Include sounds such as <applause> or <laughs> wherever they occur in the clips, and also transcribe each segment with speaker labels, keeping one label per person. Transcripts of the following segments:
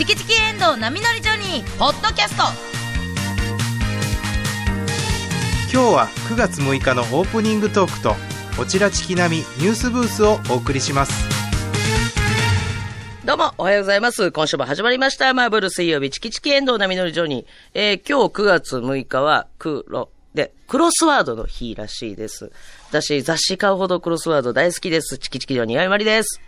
Speaker 1: チキチキエンドウ波乗りジョニー」ポッドキャスト
Speaker 2: 今日は9月6日のオープニングトークとこちらチキナミニュースブースをお送りします
Speaker 3: どうも、おはようございます。今週も始まりました。マーブル水曜日、チキチキエンドウ波乗りジョニー。えー、今日9月6日は、黒で、クロスワードの日らしいです。私、雑誌買うほどクロスワード大好きです。チキチキジョニー、あいまりです。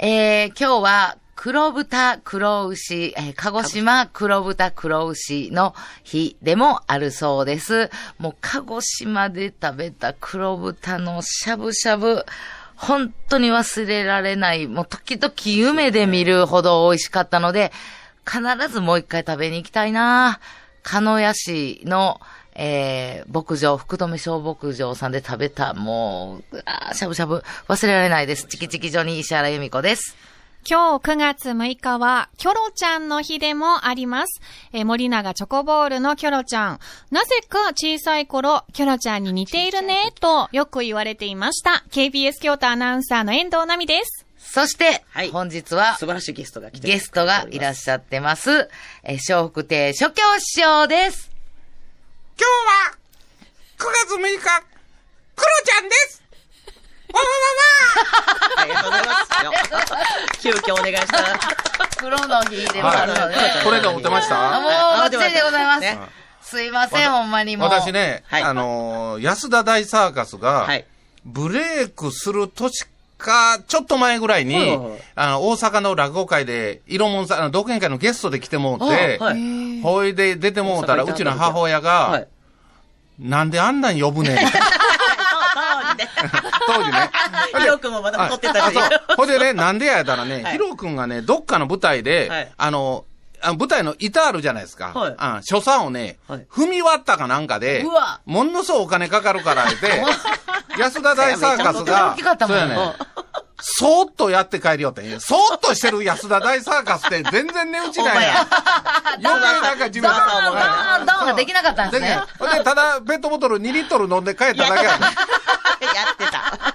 Speaker 1: えー、今日は黒豚黒牛、えー鹿児島黒豚黒牛の日でもあるそうです。もう鹿児島で食べた黒豚のしゃぶしゃぶ、本当に忘れられない、もう時々夢で見るほど美味しかったので、必ずもう一回食べに行きたいな鹿屋市の、えー、牧場、福留小牧場さんで食べた、もう、あしゃぶしゃぶ、忘れられないです。チキチキジョニー石原由美子です。
Speaker 4: 今日9月6日は、キョロちゃんの日でもあります。えー森永チョコボールのキョロちゃん。なぜか小さい頃、キョロちゃんに似ているね、とよく言われていました。KBS 京都アナウンサーの遠藤奈美です。
Speaker 1: そして、
Speaker 3: はい
Speaker 1: 本日は
Speaker 3: 素晴らしいゲストが来て
Speaker 1: ゲストがいらっしゃってます。えー、笑福亭諸教師匠です。
Speaker 5: 今日は、9月6日、クロちゃんです
Speaker 3: ありがとうございます。急遽お願いした。
Speaker 1: 黒の日でもあるので。
Speaker 5: はいこれで思ってました
Speaker 1: あもう、ばっちりでございます。
Speaker 3: ね
Speaker 1: すいません、ほんまにもう。
Speaker 5: 私ね、
Speaker 3: はい
Speaker 5: あのー安田大サーカスが、
Speaker 3: はい。
Speaker 5: ブレイクする年か、ちょっと前ぐらいに、
Speaker 3: はいはいはい
Speaker 5: あの、大阪の落語会で、色門さん、あの、独演会のゲストで来てもうて、
Speaker 3: あはい。
Speaker 5: ほいで出てもうたら、
Speaker 3: 大阪行った
Speaker 5: うちの母親が、
Speaker 3: はい。
Speaker 5: なんであんなん呼ぶねん。
Speaker 3: 当時ね。<laughs> ヒロ君もまだ太ってたし。
Speaker 5: あそう。<laughs> ほいでね、なんでややったらね、
Speaker 3: はい。
Speaker 5: ヒロ君がね、どっかの舞台で、
Speaker 3: はい。
Speaker 5: あの、あ舞台の板あるじゃないですか。
Speaker 3: はい。
Speaker 5: あ所作をね、
Speaker 3: はい。
Speaker 5: 踏み割ったかなんかで
Speaker 1: うわ、
Speaker 5: ものすごいお金かかるから言って、<laughs> 安田大サーカスがそうやね、そーっとやって帰りよってん。そーっとしてる安田大サーカスって全然値打ちないやん。余計なんか自分
Speaker 1: ドーン、ドーン、ドーンができなかったんですね。
Speaker 5: で、ただ、ペットボトル2リットル飲んで帰っただけやねん。<laughs>
Speaker 3: やってた。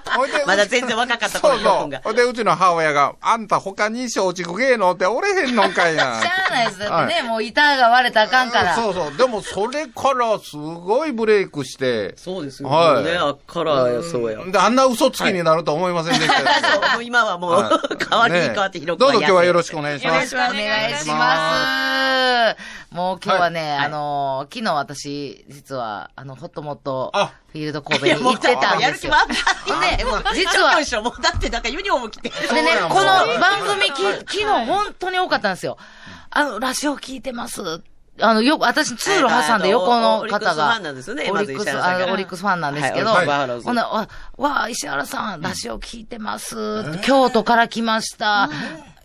Speaker 3: まだ全然若かった頃、
Speaker 5: そうそうで、うちの母親が、あんた他に松竹芸能っておれへんのんかいな。<laughs>
Speaker 1: しゃあないです。だってね、もう板が割れたらあかんから。
Speaker 5: そうそう。でも、それからすごいブレイクして、
Speaker 3: そうですよ。
Speaker 5: はい
Speaker 3: ね、あっからや、そうや。
Speaker 5: で、あんな嘘つきになると思いませんでした <laughs> よ
Speaker 3: そう、もう今はもう、代わりに変わってヒロ君
Speaker 5: どうぞ今日はよろ
Speaker 3: し
Speaker 5: しくお願いします。
Speaker 3: くお願いします
Speaker 1: お願いします。もう今日はね、
Speaker 3: はい
Speaker 1: あのー昨日私、実は、あの、ホットモット
Speaker 5: あ
Speaker 1: フィールド神戸に行ってたん
Speaker 3: やる気もあ
Speaker 1: ですよ。
Speaker 3: った。
Speaker 1: で
Speaker 3: もう
Speaker 1: 実は
Speaker 3: もうだってなんかユニフォーム着て。
Speaker 1: でね、この番組き、昨日本当に多かったんですよ。あの、ラジオ聞いてます？あの、よく、私、通路挟んで横の方が。
Speaker 3: オリックスファンなんですよね
Speaker 1: あのオリックスファンなんですけど、
Speaker 3: はいはい
Speaker 1: ほんなら、わ、わあ、石原さん、ラジオ聞いてます？京都から来ました。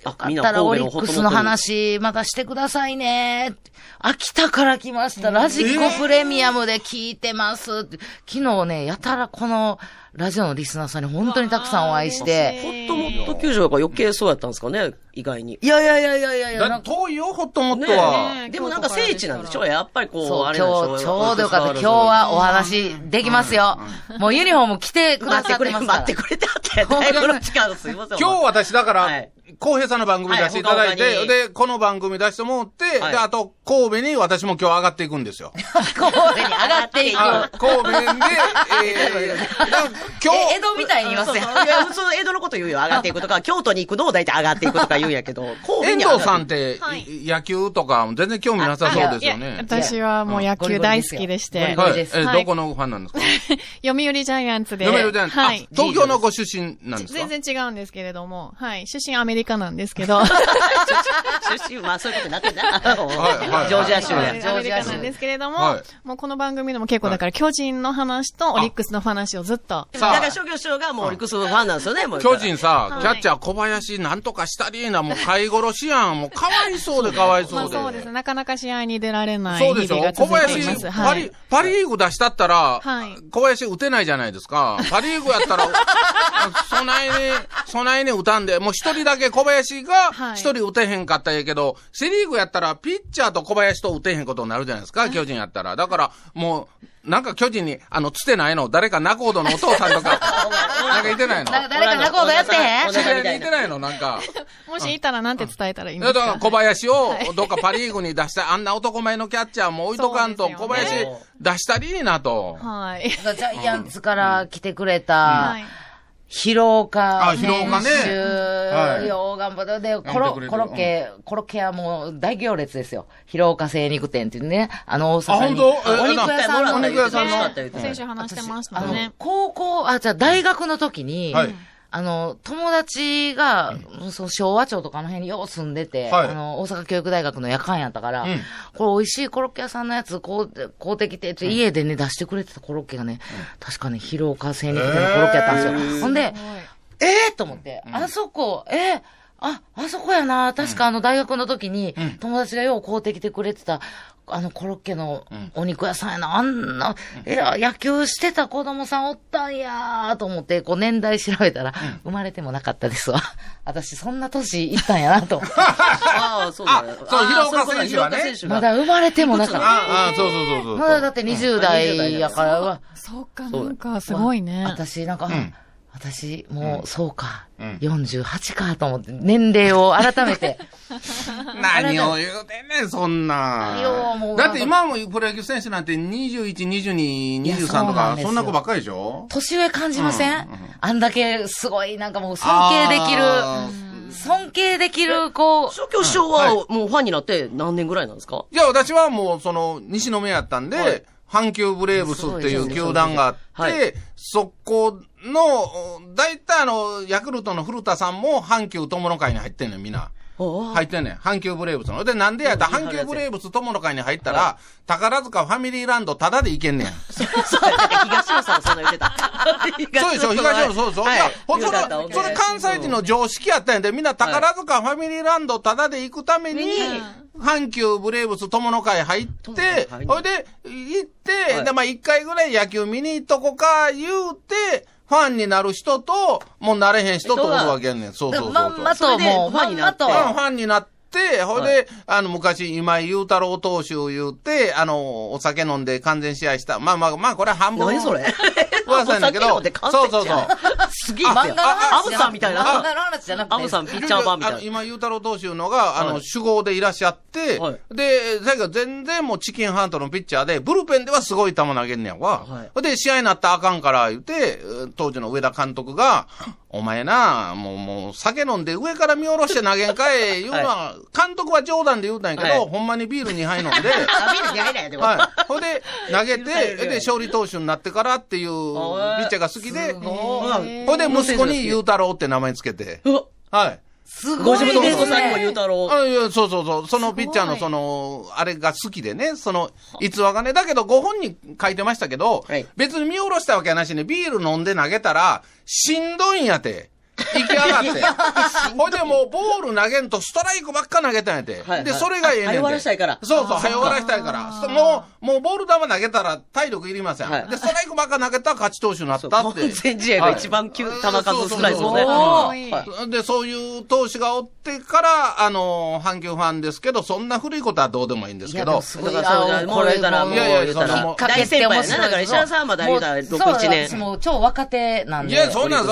Speaker 1: よかったらオリックスの話、またしてくださいね。秋田から来ました。ラジコプレミアムで聞いてます。昨日ね、やたらこの、ラジオのリスナーさんに本当にたくさんお会いして。
Speaker 3: ホットモット球場が余計そうやったんですかね、意外に。
Speaker 1: いやいやいやいやいやいや、
Speaker 5: だ
Speaker 1: なんか
Speaker 5: 遠いよ、ホットモットは。
Speaker 4: ね
Speaker 3: でもなんか聖地なんでしょ？やっぱりこう、
Speaker 1: そう、
Speaker 3: あれ
Speaker 1: 今日、ちょうどよかった。今日はお話できますよ。もうユニフォーム着てくださ
Speaker 3: 待っくれ、
Speaker 1: っててます。
Speaker 3: 待ってくれ。てあったやだいぶの時間すいません。
Speaker 5: 今日私だから
Speaker 3: はい、
Speaker 5: 浩平さんの番組出していただい
Speaker 3: はい
Speaker 5: て、
Speaker 3: 他に。
Speaker 5: で、この番組出してもらって、
Speaker 3: はい。
Speaker 5: で、あと、神戸に私も今日上がっていくんですよ。<laughs>
Speaker 1: 神戸に上がっていく。
Speaker 5: あ神戸で、えー、今
Speaker 1: え、江
Speaker 5: 日、
Speaker 1: 戸みたいに言いますね
Speaker 3: そう。そういや、<laughs> その江戸のこと言うよ。上がっていくとか、<laughs> 京都に行くのを大体上がっていくとか言うんやけど、神戸
Speaker 5: 遠藤さんって、
Speaker 4: はい
Speaker 5: 野球とか全然興味なさそうですよね。
Speaker 4: 私はもう野球大好きでして
Speaker 1: ゴリゴリ、
Speaker 5: はい。
Speaker 1: です
Speaker 5: え、
Speaker 4: はい
Speaker 5: どこのファンなんですか？
Speaker 4: 読売ジャイアンツで。
Speaker 5: 読売ジャイアンツ。あ
Speaker 4: はい。
Speaker 5: 東京のご出身なんですか？
Speaker 4: 全然違うんですけれども、はい。出身アメリカなんですけど、
Speaker 3: 出身、まあそういうことになってんな。
Speaker 5: はいはい
Speaker 3: ジョージア州や。
Speaker 1: ジョー
Speaker 4: アメリ
Speaker 1: ジア州
Speaker 4: カなんですけれども、
Speaker 5: はい
Speaker 4: もうこの番組でも結構だから巨人の話とオリックスの話をずっと。
Speaker 3: だから、諸教師匠がもうオリックスファンなんですよね、もう。
Speaker 5: 巨人さ、
Speaker 4: はい
Speaker 5: キャッチャー小林なんとかしたりな、もう飼い殺しやん。もうかわいそうで <laughs> かわい
Speaker 4: ま
Speaker 5: そうで。
Speaker 4: あそうですね。なかなか試合に出られない
Speaker 5: そうでしょ？
Speaker 4: 日々が
Speaker 5: 小
Speaker 4: 続いてい
Speaker 5: 林、
Speaker 4: ます。はい
Speaker 5: パリ、。パリーグ出したったら、
Speaker 4: はい
Speaker 5: 小林打てないじゃないですか。パリーグやったら、そないに、そないに打たんで、もう一人だけ小林が
Speaker 4: はい
Speaker 5: 一人打てへんかったらええけど、セリーグやったらピッチャーとと小林と打てへんことになるじゃないですか、巨人やったら。だから、もう、なんか巨人に、あの、つてないの？誰か仲人のお父さんとか、<laughs> なんかいてないの？
Speaker 1: 誰か仲人やってへん？
Speaker 3: お
Speaker 5: 知り合い。にいてないの？なんか。
Speaker 4: もしいたらなんて伝えたらいいんですか
Speaker 5: だから小林をどっかパリーグに出した、あんな男前のキャッチャーも置いとかんと、小林出したりいいなと。
Speaker 4: はい。
Speaker 1: ジャイアンツから来てくれ
Speaker 4: は
Speaker 1: た
Speaker 4: い、
Speaker 1: 広岡
Speaker 5: あ広岡ね。
Speaker 1: 選手
Speaker 5: はい。
Speaker 1: よう頑張って、で、コロコロッケ、コロッケはもう大行列ですよ。広岡精肉店っていうね、あの大阪に。
Speaker 5: あ本当？え
Speaker 1: お肉屋さんの
Speaker 5: お肉屋さんの。
Speaker 4: 先週話してました
Speaker 1: あの
Speaker 4: ね、。
Speaker 1: 高校、あ、じゃあ大学の時に、
Speaker 5: はい
Speaker 1: あの、友達が、その昭和町とかの辺によう住んでて、
Speaker 5: はい。
Speaker 1: あの、大阪教育大学の夜間やったから、
Speaker 5: うん。
Speaker 1: これ美味しいコロッケ屋さんのやつ、こう、買うてきて家でね、出してくれてたコロッケがね、確かね、広岡精肉店のコロッケやったんですよ。ほんで、ええー、と思って、あそこ、えーあ、あそこやな。確かあの大学の時に、友達がよう買うてきてくれてた、あのコロッケのお肉屋さんやな。あんな、いや、野球してた子供さんおったんやーと思って、こう年代調べたら、生まれてもなかったですわ。<laughs> 私そんな年いったんやなと思って。<laughs>
Speaker 3: ああ、そうだね。
Speaker 5: あそう広岡選手はね
Speaker 1: まだ生まれてもなかった。
Speaker 5: ああ、そうそうそうそう。
Speaker 1: まだだって20代やから、
Speaker 4: そうか、なんかすごいね。
Speaker 1: 私、なんか、
Speaker 5: ん
Speaker 1: 私、もう、そうか、
Speaker 5: うん。
Speaker 1: 48かと思って、年齢を改めて。<laughs>
Speaker 5: 何を言うてんねん、そんな。
Speaker 1: 何をもう。
Speaker 5: だって今もプロ野球選手なんて21、22、
Speaker 1: いや
Speaker 5: 23とか、そんな子ばっかりでしょ？
Speaker 1: 年上感じません、
Speaker 5: うん。うん
Speaker 1: あんだけすごい、なんかもう尊敬でき
Speaker 5: あ
Speaker 1: る、尊敬できる、こう、
Speaker 3: 初教師匠はもうファンになって何年ぐらいなんですか？
Speaker 5: いや、私はもう、その、西宮やったんで、
Speaker 3: はい。
Speaker 5: 阪急ブレーブスっていう球団があって、
Speaker 3: はい。
Speaker 5: そこの、大体あの、ヤクルトの古田さんも阪急友の会に入ってんねん、みんな。
Speaker 3: あ
Speaker 5: 入ってんねん。阪急ブレーブスの。で、なんでやったら、阪急ブレーブス友の会に入ったら、宝塚ファミリーランドタダで行けんねん。<laughs>
Speaker 3: そう東野さんもそんな言ってた。<laughs>
Speaker 5: そうでしょ？東野そうそう。
Speaker 3: はい
Speaker 5: それそれ関西人の常識やったんやで、みんな宝塚ファミリーランドタダで行くために、阪急ブレーブス友の会入ってほいで、行って、
Speaker 3: はい
Speaker 5: で、まあ一回ぐらい野球見に行っとこか言うて、ファンになる人と、もうなれへん人とおるわけやねん。そうそうそうそう。
Speaker 1: まんまともう、
Speaker 3: ファンになって
Speaker 5: ファンになって、ほいで、あの、昔、今井雄太郎投手言うて、あの、お酒飲んで完全試合した。まあまあまあ、これは半分。
Speaker 3: 何それ？<laughs>
Speaker 5: 噂やねんけどそうそうそう。
Speaker 3: すげえ
Speaker 1: 漫画
Speaker 3: アブさんみたいな。
Speaker 1: 漫画の話じゃなくて。
Speaker 3: アブさんピッチャー版みたいな。
Speaker 5: あの今、雄太郎投手のが、あの、
Speaker 3: はい
Speaker 5: 主砲でいらっしゃって、
Speaker 3: はい
Speaker 5: で、最後全然もうチキンハントのピッチャーで、ブルペンではすごい球投げんねやわ。
Speaker 3: は
Speaker 5: で、試合になったらあかんから言うて、当時の上田監督が、お前な、もう、もう、酒飲んで上から見下ろして投げんかえ、言うのは、監督は冗談で言うたんやけど、
Speaker 3: はい
Speaker 5: ほんまにビール2杯飲んで、
Speaker 3: あ、ビールに入らんやでも。
Speaker 5: はい。ほんで、投げて、で、勝利投手になってからっていう、ピッチャーが好きで、ほんで、息子に雄太郎って名前つけて、
Speaker 3: うわ。
Speaker 5: はい。
Speaker 1: す
Speaker 3: ご
Speaker 1: ごいです
Speaker 3: 自分の息子さんにも言う
Speaker 1: ね。
Speaker 3: たろう。
Speaker 5: あいや、そうそうそう。そのピッチャーのその、あれが好きでね、その、逸話がね、だけどご本に書いてましたけど、
Speaker 3: はい。
Speaker 5: 別に見下ろしたわけやなしに、ビール飲んで投げたら、しんどいんやて。行き上がって。<laughs> ほいでもうボール投げんとストライクばっか投げたんやて。で、
Speaker 3: はいはい
Speaker 5: それがええねん
Speaker 3: 終わらしたいから
Speaker 5: そうそう、早終わらしたいから。そもう、もうボール球投げたら体力いりません。
Speaker 3: はい
Speaker 5: で、ストライクばっか投げたら勝ち投手になった
Speaker 3: そう
Speaker 5: って。
Speaker 3: 完全試合が一番球、球数少ないですよね。
Speaker 5: で、そういう投手がおってから、あの、阪急ファンですけど、そんな古いことはどうでもいいんですけど
Speaker 1: も、すごい。
Speaker 3: だからそうじゃ
Speaker 1: あ
Speaker 3: もう言うたらもう
Speaker 5: いやいやそう
Speaker 3: 大先輩やな。だから石原さんはまだ言うたら6、
Speaker 1: そう
Speaker 3: 1年。
Speaker 1: 私もう超若手なんで。
Speaker 5: いや、そんなん、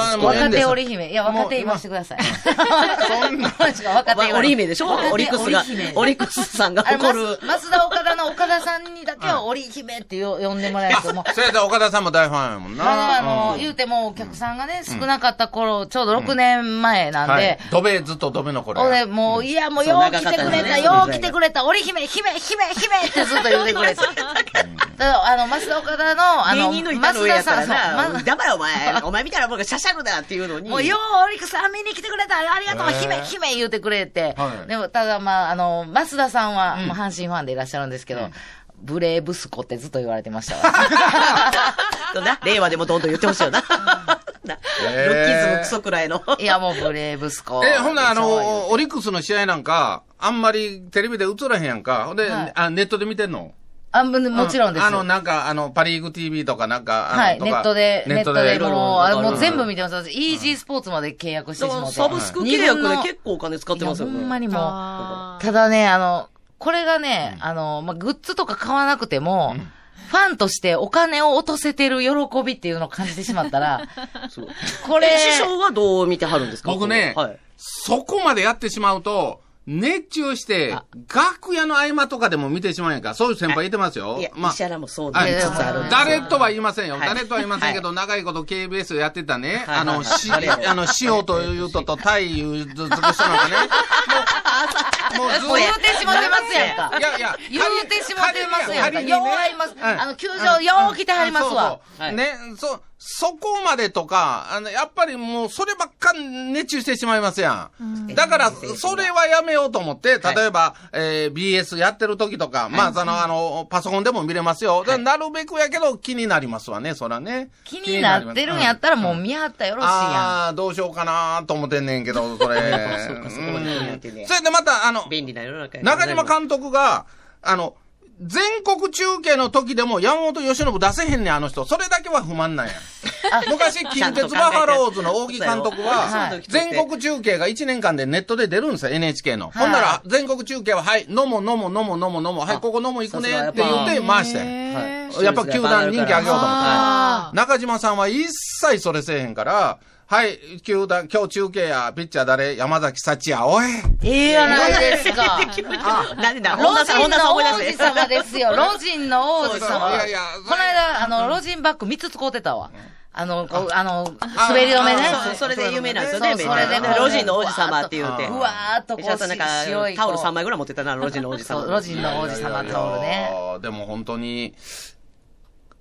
Speaker 5: です
Speaker 1: 手織姫。いや、若手言わせてください。<laughs>
Speaker 5: そんな
Speaker 1: 若手
Speaker 3: オリ姫でしょ？<laughs> オリックスが、オリックスさんが誇る。
Speaker 1: ます増田岡田の岡田さんにだけは織姫ってよ呼んでもらえるともう。<laughs>
Speaker 5: それやったら岡田さんも大ファンやもんな。
Speaker 1: あの、
Speaker 5: うん
Speaker 1: 言うてもお客さんがね、少なかった頃、ちょうど6年前なん
Speaker 5: はい
Speaker 1: で、。
Speaker 5: ドベ、ずっとドベの頃や。
Speaker 1: 俺もう、いや、もう、よう来てくれた、よう来てくれた、織姫、姫、姫、姫ってずっと言ってくれて。あの、増田岡田の、あの、
Speaker 3: 芸人の板の上やったら
Speaker 1: 増田さん
Speaker 3: な、
Speaker 1: そう
Speaker 3: 黙れお前、お前みたいなもんがシャシャルだっていうのに。
Speaker 1: もう、よう、オリックスさん見に来てくれた、ありがとう、姫、姫言うてくれて
Speaker 5: は。い
Speaker 1: でも、ただ、まあ、あの、増田さんは、もう阪神ファンでいらっしゃるんですけど、ブレーブスコってずっと言われてましたわ。<laughs>
Speaker 3: な、令和でもどんどん言ってほしいよな。な
Speaker 5: へー
Speaker 3: ロッキーズムクソくらいの。
Speaker 1: いや、もうブレーブスコ。
Speaker 5: え、ほんならあの、オリックスの試合なんか、あんまりテレビで映らへんやんか。ほんで、
Speaker 1: はい
Speaker 5: あネットで見てんの？
Speaker 1: あ、ももちろんです。
Speaker 5: あの、なんか、あの、パリーグ TV とかなんか、あの
Speaker 1: はい、
Speaker 5: とか
Speaker 1: ネットで、ネットで、
Speaker 3: いろいろ
Speaker 1: もう、あもう
Speaker 3: うん
Speaker 1: 全部見てます。私、イージースポーツまで契約してしまって。
Speaker 3: サブスク契約で結構お金使ってますよね。
Speaker 1: ほんまにもただね、あの、これがね、あの、まあ、グッズとか買わなくても、ファンとしてお金を落とせてる喜びっていうのを感じてしまったら、<laughs> これ、
Speaker 3: え師匠はどう見てはるんですか？
Speaker 5: 僕ね、
Speaker 3: はい。
Speaker 5: そこまでやってしまうと、熱中して
Speaker 3: あ、
Speaker 5: 楽屋の合間とかでも見てしまうんやんか。そういう先輩いてますよ。
Speaker 3: いや、
Speaker 5: まあ
Speaker 3: 石原もそう
Speaker 5: は
Speaker 3: ないりつ
Speaker 5: 誰とは言いませんよ。
Speaker 3: はい
Speaker 5: 誰とは言いませんけど、長いこと KBS やってたね、
Speaker 3: はい
Speaker 5: あの、し、
Speaker 3: はいはい
Speaker 5: あの、塩というと <laughs> と、タイいうずつく人なんかね、もう、もうず
Speaker 1: もう言うてしまってますやんか。
Speaker 5: いやいや、
Speaker 1: 言うてしまってますやんか。よう合います。
Speaker 5: はい
Speaker 1: あの、球場よう来てはりますわ。
Speaker 5: そうそうね、そ、そこまでとか、あの、やっぱりもう、そればっか熱中してしまいますやん。だから、それはやめようと思って、例えば、えー BS やってる時とか、まあ、その、あの、パソコンでも見れますよ。だからなるべくやけど、気になりますわね、そらね。
Speaker 1: 気になってるんやったらもう見張ったらよろしいやん。
Speaker 5: ああー、どうしようかなと思ってんねんけど、<laughs> それ。
Speaker 3: そうかそこまで
Speaker 5: それでまた、あの、
Speaker 3: 中
Speaker 5: 島監督が、あの、全国中継の時でも山本由伸出せへんねん、あの人。それだけは不満なんや。<laughs> 昔、近鉄バファローズの大木監督は
Speaker 3: はい、
Speaker 5: 全国中継が1年間でネットで出るんですよ、NHK の。ほんなら、全国中継は、はい、飲もう飲もう飲もう飲もう飲もう、はい、ここ飲もう行くねって言って回して。
Speaker 3: はい
Speaker 5: やっぱ球団人気上げようと思って。
Speaker 1: あ
Speaker 5: 中島さんは一切それせえへんから、はい、球団、今日中継や、ピッチャー誰？山崎幸也、おい。
Speaker 1: ーええやないですか。
Speaker 3: なんでだ、
Speaker 1: ロジンの王子。様ですよ。ロジンの王子
Speaker 5: そうそう
Speaker 1: 様。
Speaker 5: いやいや
Speaker 1: この間、あの、ロジンバッグ3つ使うてたわ。あの、こうあの、滑り止めね。
Speaker 3: そうそれで有名なんですよね、
Speaker 1: それで
Speaker 3: ロジンの王子様って言うて。
Speaker 1: うわーっとこう
Speaker 3: なんかタオル
Speaker 1: こう
Speaker 3: 3枚ぐらい持ってたな、ロジンの王子様。
Speaker 1: そうロジンの王子様タオルね。
Speaker 5: でも本当に、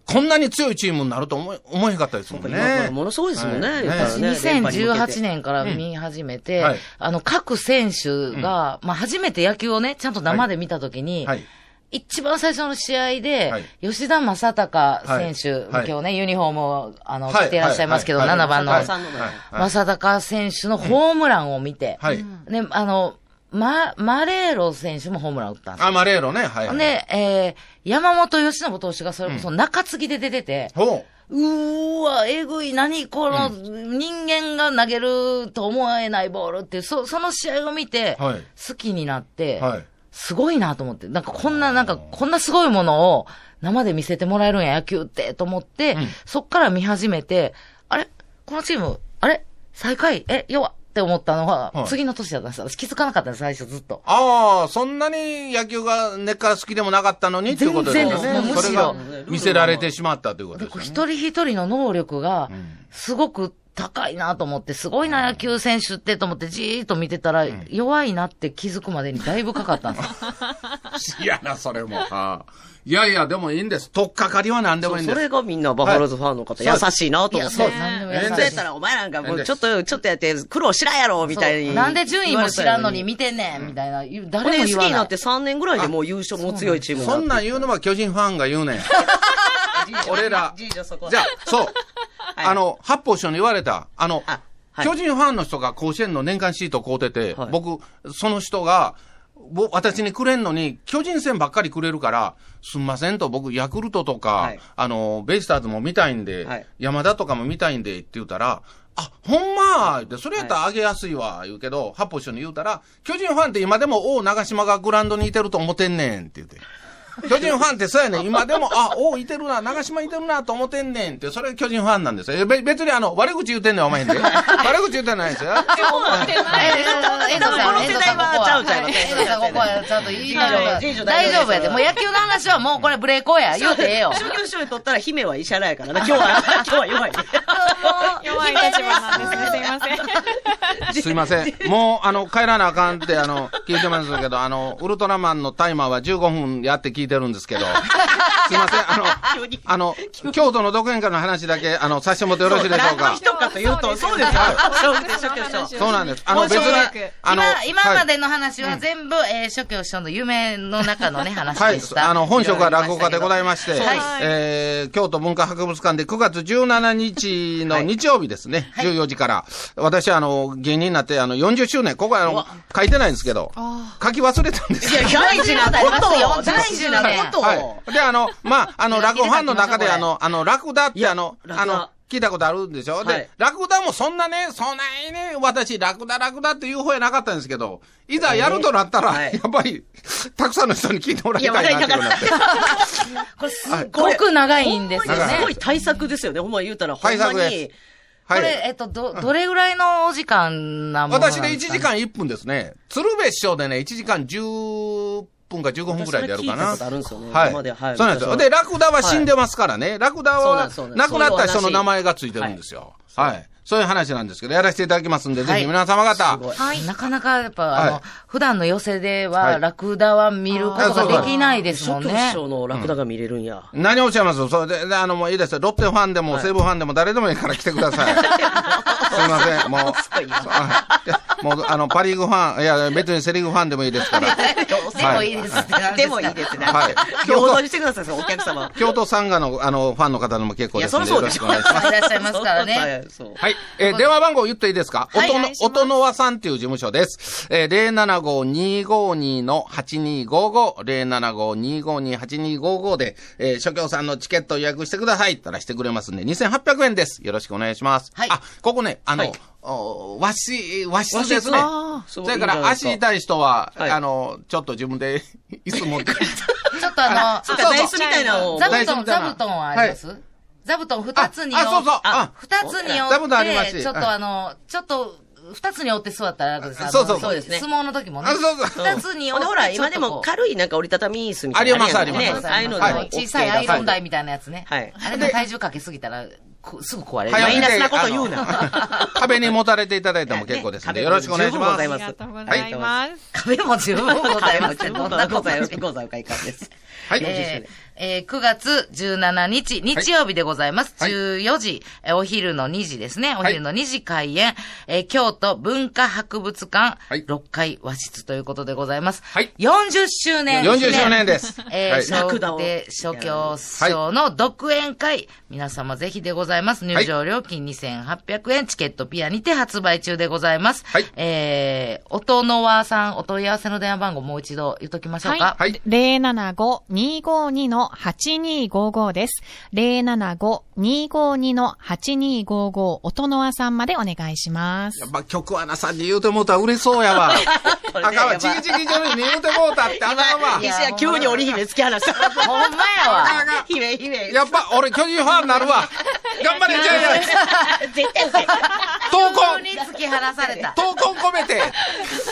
Speaker 5: こんなに強いチームになると思い、思えへんかったですもんね。
Speaker 3: ものすごいですもんね。
Speaker 5: はい。
Speaker 3: 言ったらね
Speaker 1: 2018年から見始めて、
Speaker 5: うんはい。
Speaker 1: あの、各選手が、まあ、初めて野球をね、ちゃんと生で見たときに、
Speaker 5: はい。
Speaker 1: 一番最初の試合で、
Speaker 5: はい。
Speaker 1: 吉田正尚選手、
Speaker 5: はい。
Speaker 1: 今日ね、ユニフォームを、あの、
Speaker 5: はい
Speaker 1: 着ていらっしゃいますけど、
Speaker 5: はい。はい。
Speaker 1: 7番の正尚選手のホームランを見て、
Speaker 5: はい。
Speaker 1: ね、あの、マ、マレーロ選手もホームラン打ったんです
Speaker 5: あ、マレーロね。はい。はい、
Speaker 1: で、えー、山本由伸投手がそれこそ中継ぎで出てて、
Speaker 5: ほ
Speaker 1: う。ーわ、えぐい、何この、人間が投げると思えないボールってそその試合を見て、
Speaker 5: はい。
Speaker 1: 好きになって、
Speaker 5: う。はい。
Speaker 1: すごいなと思って、なんかこんな、なんかこんなすごいものを生で見せてもらえるんや、野球って、と思って、
Speaker 5: うん。
Speaker 1: そっから見始めて、あれ？このチーム、あれ？最下位？え、弱っって思ったのは、
Speaker 5: はい
Speaker 1: 次の年だったんですよ。私気づかなかったんです、最初ずっと。
Speaker 5: ああ、そんなに野球が根っから好きでもなかったのにっていうことですね。
Speaker 1: 全然ですもうむしろ
Speaker 5: それが見せられてしまったということ
Speaker 1: で、
Speaker 5: ですよね。
Speaker 1: 一人一人の能力が、すごく高いなと思って、すごいな野球選手ってと思ってじーっと見てたら、弱いなって気づくまでにだいぶかかったんですよ。<laughs>
Speaker 5: いやな、それも。は <laughs> あいやいや、でもいいんです。とっかかりは何でもいいんです。
Speaker 3: それがみんなバファローズファンの方、
Speaker 5: はい
Speaker 3: 優しいなと思って。
Speaker 1: いやそうなんでも優しい
Speaker 3: そうやったらお前なんかもうちょっと、ちょっとやって苦労しらんやろ、みたいに。
Speaker 1: なんで順位も知らんのに見てんねんみたいな、誰
Speaker 3: れ
Speaker 1: も言わない
Speaker 3: 好きになって。3年ぐらいでもう優勝も強いチーム
Speaker 5: そんなん言うのは巨人ファンが言うねん。<laughs> <laughs> 俺ら。
Speaker 3: じ
Speaker 5: ゃあ、そう。<laughs> あの、八方師匠に言われた。あの、巨人ファンの人が甲子園の年間シートを買うてて、
Speaker 3: はい
Speaker 5: 僕、その人が、ぼ私にくれんのに、巨人戦ばっかりくれるから、すんませんと、僕、ヤクルトとか、
Speaker 3: はい
Speaker 5: あの、ベイスターズも見たいんで、
Speaker 3: はい
Speaker 5: 山田とかも見たいんで、って言ったら、あ、ほんまって、それやったらあげやすいわ、言うけど、八方師匠に言うたら、巨人ファンって今でも王長島がグラウンドにいてると思ってんねん、って言って。巨人ファンってそうやねん。今でも、あ、おいてるな、長島いてるなと思ってんねんって、それが巨人ファンなんですよ。べ別にあの、悪口言うてんねん、お前へんで。<laughs> 悪口言うてないですよ。
Speaker 1: えー遠藤さん、遠藤さん、ここは。
Speaker 3: ちゃうちゃう
Speaker 1: 遠藤さん、ここは、ちゃんと言いましょうか
Speaker 3: いいよ
Speaker 1: 大丈夫やで。もう野球の話はもうこれブレーコーや。言うてええよ。
Speaker 3: 初級賞にとったら姫は石原やからな。今日は、今日は弱い。
Speaker 4: 弱い立場なんですね。すいません。
Speaker 5: すいません。もう、あの、帰らなあかんって、あの、聞いてますけど、あの、ウルトラマンのタイマーは15分やって聞いてるんですけど、<laughs> すいません。あの、あの、京都の独演会の話だけ、あの、させてもらってよろしいでしょうか？
Speaker 3: 人かというと、そうですよ。
Speaker 5: そうなんです。あの、別にあの、
Speaker 1: 今、今ま
Speaker 5: はい
Speaker 1: での話は全部、えー、諸教師匠の夢の中のね、話
Speaker 5: はい
Speaker 1: でし。た。
Speaker 5: あの、本職は落語家でございまして、
Speaker 1: はい。
Speaker 5: えー、京都文化博物館で9月17日の日曜日ですね、14時から、私はあの、芸人になって、あの、40周年、ここはあの、書いてないんですけど、書き忘れたんですよ。
Speaker 3: 大事なこと
Speaker 1: 大事なこと
Speaker 3: を。
Speaker 5: はい。で、あの、<laughs> まあ、あの、落語ファンの中で、あの、あの、ラクダって、あの、あの、聞いたことあるんでしょ、
Speaker 3: はい
Speaker 5: で、ラクダもそんなね、そんなにね、私、ラクダラクダっていう方やなかったんですけど、いざやるとなったら、
Speaker 3: はい
Speaker 5: やっぱり、たくさんの人に聞いてもらいたいなっていうことになって。
Speaker 1: これすっごく長いんですよね
Speaker 3: すご。い対策ですよね。ほんま言うたら、ほん
Speaker 5: 対
Speaker 3: まに
Speaker 5: 策です。はい。
Speaker 1: これ、えっと、ど、どれぐらいのお時間なものなん
Speaker 5: 私で1
Speaker 1: ですか、ね、
Speaker 5: 時間1分ですね。鶴瓶師匠でね、1時間10分か15分ぐらいでやるかな。はい。
Speaker 3: ではい
Speaker 5: そうなんですよ。で、ラクダは死んでますからね。ラクダは亡くなった人の名前がついてるんですよ。はい。そういう話なんですけど、やらせていただきますんで、
Speaker 1: はい
Speaker 5: ぜひ皆様方、
Speaker 1: はい。なかなかやっぱ、あの、
Speaker 5: はい
Speaker 1: 普段の寄せで
Speaker 5: は、
Speaker 1: はいラクダは見ることができないですもんね
Speaker 3: 諸教師。匠のラクダが見れるんや。
Speaker 5: 何をおっしゃいます？それで、であの、もういいですよ。ロッテファンでも、
Speaker 3: はい
Speaker 5: 西武ファンでも、誰でもいいから来てください。<laughs> すいません。もう、もう、あの、パリーグファン、いや、別にセリーグファンでもいいですから。<laughs>
Speaker 1: でもいいです
Speaker 3: でもいいですね。
Speaker 5: はい
Speaker 3: 平等にしてください、お客様。
Speaker 5: 京都サンガの、あの、ファンの方でも結構ですので。よろしくお願いします。
Speaker 1: いらっしゃいますからね。
Speaker 3: そう。
Speaker 5: はい。えー電話番号言っていいですか？
Speaker 1: はい。
Speaker 5: 音の音の輪さんっていう事務所です。えー、075-252の8255、075-252-8255で、えー、諸教さんのチケットを予約してくださいったらしてくれますんで、2800円です。よろしくお願いします。
Speaker 1: はい。
Speaker 5: あ、ここね、あの、
Speaker 3: はい。
Speaker 5: お和室、和室ですね。それから足痛い人は、
Speaker 3: はい。
Speaker 5: あの、ちょっと自分で椅子持って。<laughs>
Speaker 1: ちょっとあの、
Speaker 3: 座椅子みたいなのを。
Speaker 1: 座布団、
Speaker 5: 座
Speaker 1: 布団はあります、座布団二つに
Speaker 5: ああそうそうあ
Speaker 1: 二つに折って、
Speaker 5: し
Speaker 1: ちょっとあの、ちょっと、二つに折って座ったら楽です。
Speaker 5: そうそう
Speaker 3: そうですね
Speaker 1: 相撲の時もね。
Speaker 5: あそうそう
Speaker 1: 二つに折って。
Speaker 3: ほんでほら、今でも軽いなんか折りたたみ椅子みたいな
Speaker 5: ありますあります
Speaker 3: ねああいうので
Speaker 1: 小さいアイロン台みたいなやつね。
Speaker 3: はい
Speaker 1: あれで体重かけすぎたら、こすぐ壊れる。
Speaker 3: マイナスなこと言うな
Speaker 5: 壁に持たれていただいても結構ですので、
Speaker 3: ね
Speaker 5: よろしくお願いします。
Speaker 3: 十分ございます
Speaker 4: ありがとうございます。
Speaker 1: 壁も十分ございます。どんな
Speaker 3: ございます。
Speaker 1: ことです
Speaker 3: ございます。です。
Speaker 5: はい。
Speaker 1: えーえー9月17日、日曜日でございます。
Speaker 5: はい
Speaker 1: 14時、えーお昼の2時ですね。お昼の2時開演、えー京都文化博物館、
Speaker 5: はい
Speaker 1: 6階和室ということでございます。
Speaker 5: はい
Speaker 1: 40周年ですね。
Speaker 5: 40周年です。<laughs>
Speaker 1: えー、
Speaker 5: はい
Speaker 1: 小教賞の独演会、皆様ぜひでございます。入場料金2800円、チケットピアにて発売中でございます。
Speaker 5: はい
Speaker 1: えー、音の輪さん、お問い合わせの電話番号もう一度言っときましょうか。
Speaker 5: はい。
Speaker 4: 075-252-8255です。075-252-8255音の輪さんまでお願いします
Speaker 5: や。っぱ曲はなさんに言うてもうたら嬉しそうやわ。<laughs> あかんわ、ちぎちョニーに言うてもうたってあかんわ。
Speaker 3: 石や急に織姫突き放した。
Speaker 1: ほんまやわ。
Speaker 3: 姫、姫。
Speaker 5: やっぱ俺巨人ファンになるわ。頑張れ、ジャイアンツ。
Speaker 3: 絶対
Speaker 1: 突き放された。<laughs>
Speaker 5: 闘魂込めて。<laughs>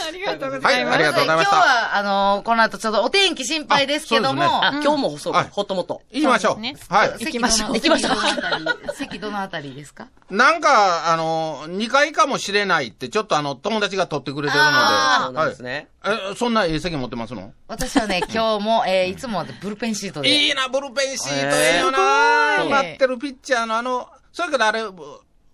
Speaker 4: ありがとうご
Speaker 5: はい、ありがとうございました。
Speaker 1: 今日は、あのこの後ちょっとお天気心配ですけども、
Speaker 5: あ
Speaker 3: あ、今日もそう
Speaker 5: はい
Speaker 3: ほっともっと。
Speaker 5: 行きましょう。
Speaker 4: そうです
Speaker 5: はい。
Speaker 1: 席
Speaker 4: 行きましょう
Speaker 3: 行きましょう
Speaker 1: 席どのあたり、ですか？
Speaker 5: なんか、あの、2階かもしれないって、ちょっとあの、友達が取ってくれてるので。
Speaker 3: そうなんですね。
Speaker 5: はい。え、そんなええ席持ってますの？
Speaker 1: 私はね、今日も、えーいつもブルペンシートで。
Speaker 5: いいな、ブルペンシート
Speaker 3: へー
Speaker 5: いいよな待ってるピッチャーのあの、それからあれ、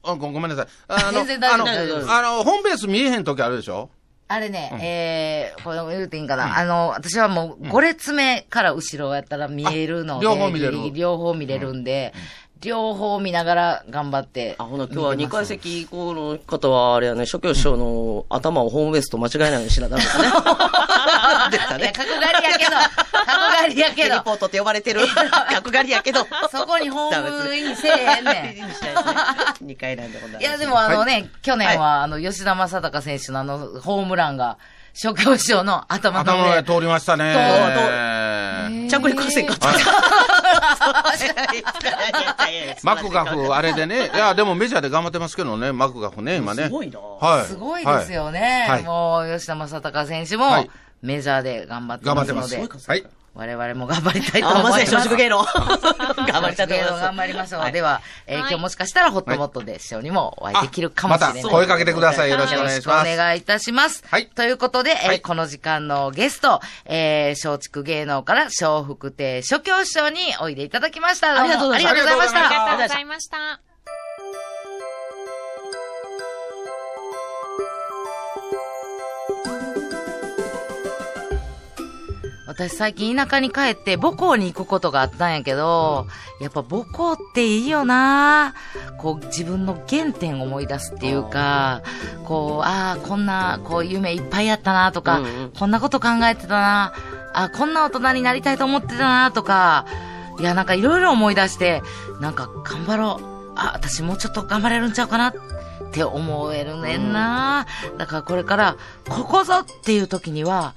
Speaker 5: あごごめんなさい。<laughs> あの、
Speaker 1: 全然大丈夫
Speaker 5: あ
Speaker 1: 大丈夫です。
Speaker 5: の、あの、ホームベース見えへん時あるでしょ？
Speaker 1: あれね、えー、これ言うていいんかな？あの、私はもう5列目から後ろやったら見えるので、
Speaker 5: あ両方見れる。
Speaker 1: ギリギリ両方見れるんで、両方見ながら頑張って。
Speaker 3: あ、ほな、今日は2階席以降の方は、あれやね、諸教師匠の頭をホームベースと間違えないようにしなダメ。ですか
Speaker 1: いや、<laughs>
Speaker 3: ね。
Speaker 1: 角刈りやけど、角刈りやけど、
Speaker 3: ヘリポートって呼ばれてる。<laughs> 角刈りやけど。
Speaker 1: そこにホームインせえへんねん。
Speaker 3: 2回なんでございます。
Speaker 1: いや、でもあのね、去年は、あの、吉田正尚選手のあの、ホームランが、諸教師の頭の
Speaker 5: 頭の上
Speaker 1: 上。
Speaker 5: 通りましたね。
Speaker 3: 着陸せんかった。<laughs>
Speaker 5: マクガフ、あれでね。いや、でもメジャーで頑張ってますけどね、マクガフね、今ね。
Speaker 3: すごいな
Speaker 5: はい。
Speaker 1: すごいですよね。
Speaker 5: はい
Speaker 1: もう、吉田正尚選手も
Speaker 5: はい、
Speaker 1: メジャーで頑張って
Speaker 5: 頑張ってます。
Speaker 1: ますので、
Speaker 5: はい。
Speaker 1: 我々も頑張りたいと
Speaker 3: あ、
Speaker 1: 思います。
Speaker 3: まさに松竹芸能。頑張りたいと思います。
Speaker 1: 頑張りましょう。
Speaker 3: はい
Speaker 1: では、え今日もしかしたらホットモットで師匠にもお会いできるかもしれない。
Speaker 5: また声かけてください。よろしくお願いします。
Speaker 1: よろしくお願いいたします。
Speaker 5: はい
Speaker 1: ということで、えー
Speaker 5: はい
Speaker 1: この時間のゲスト、えー、松竹芸能から笑福亭諸教師匠においでいただきました。どうも
Speaker 3: ありがとうございました
Speaker 1: ありがとうございました。
Speaker 4: ありがとうございました。
Speaker 1: 私最近田舎に帰って母校に行くことがあったんやけど、やっぱ母校っていいよな。こう自分の原点を思い出すっていうか、こう、ああ、こんな、こう夢いっぱいあったなとか、
Speaker 3: うんうん。
Speaker 1: こんなこと考えてたな。あこんな大人になりたいと思ってたなとか、いや、なんかいろいろ思い出して、なんか頑張ろう。あ、私もうちょっと頑張れるんちゃうかなって思えるねんな。だからこれから、ここぞっていう時には、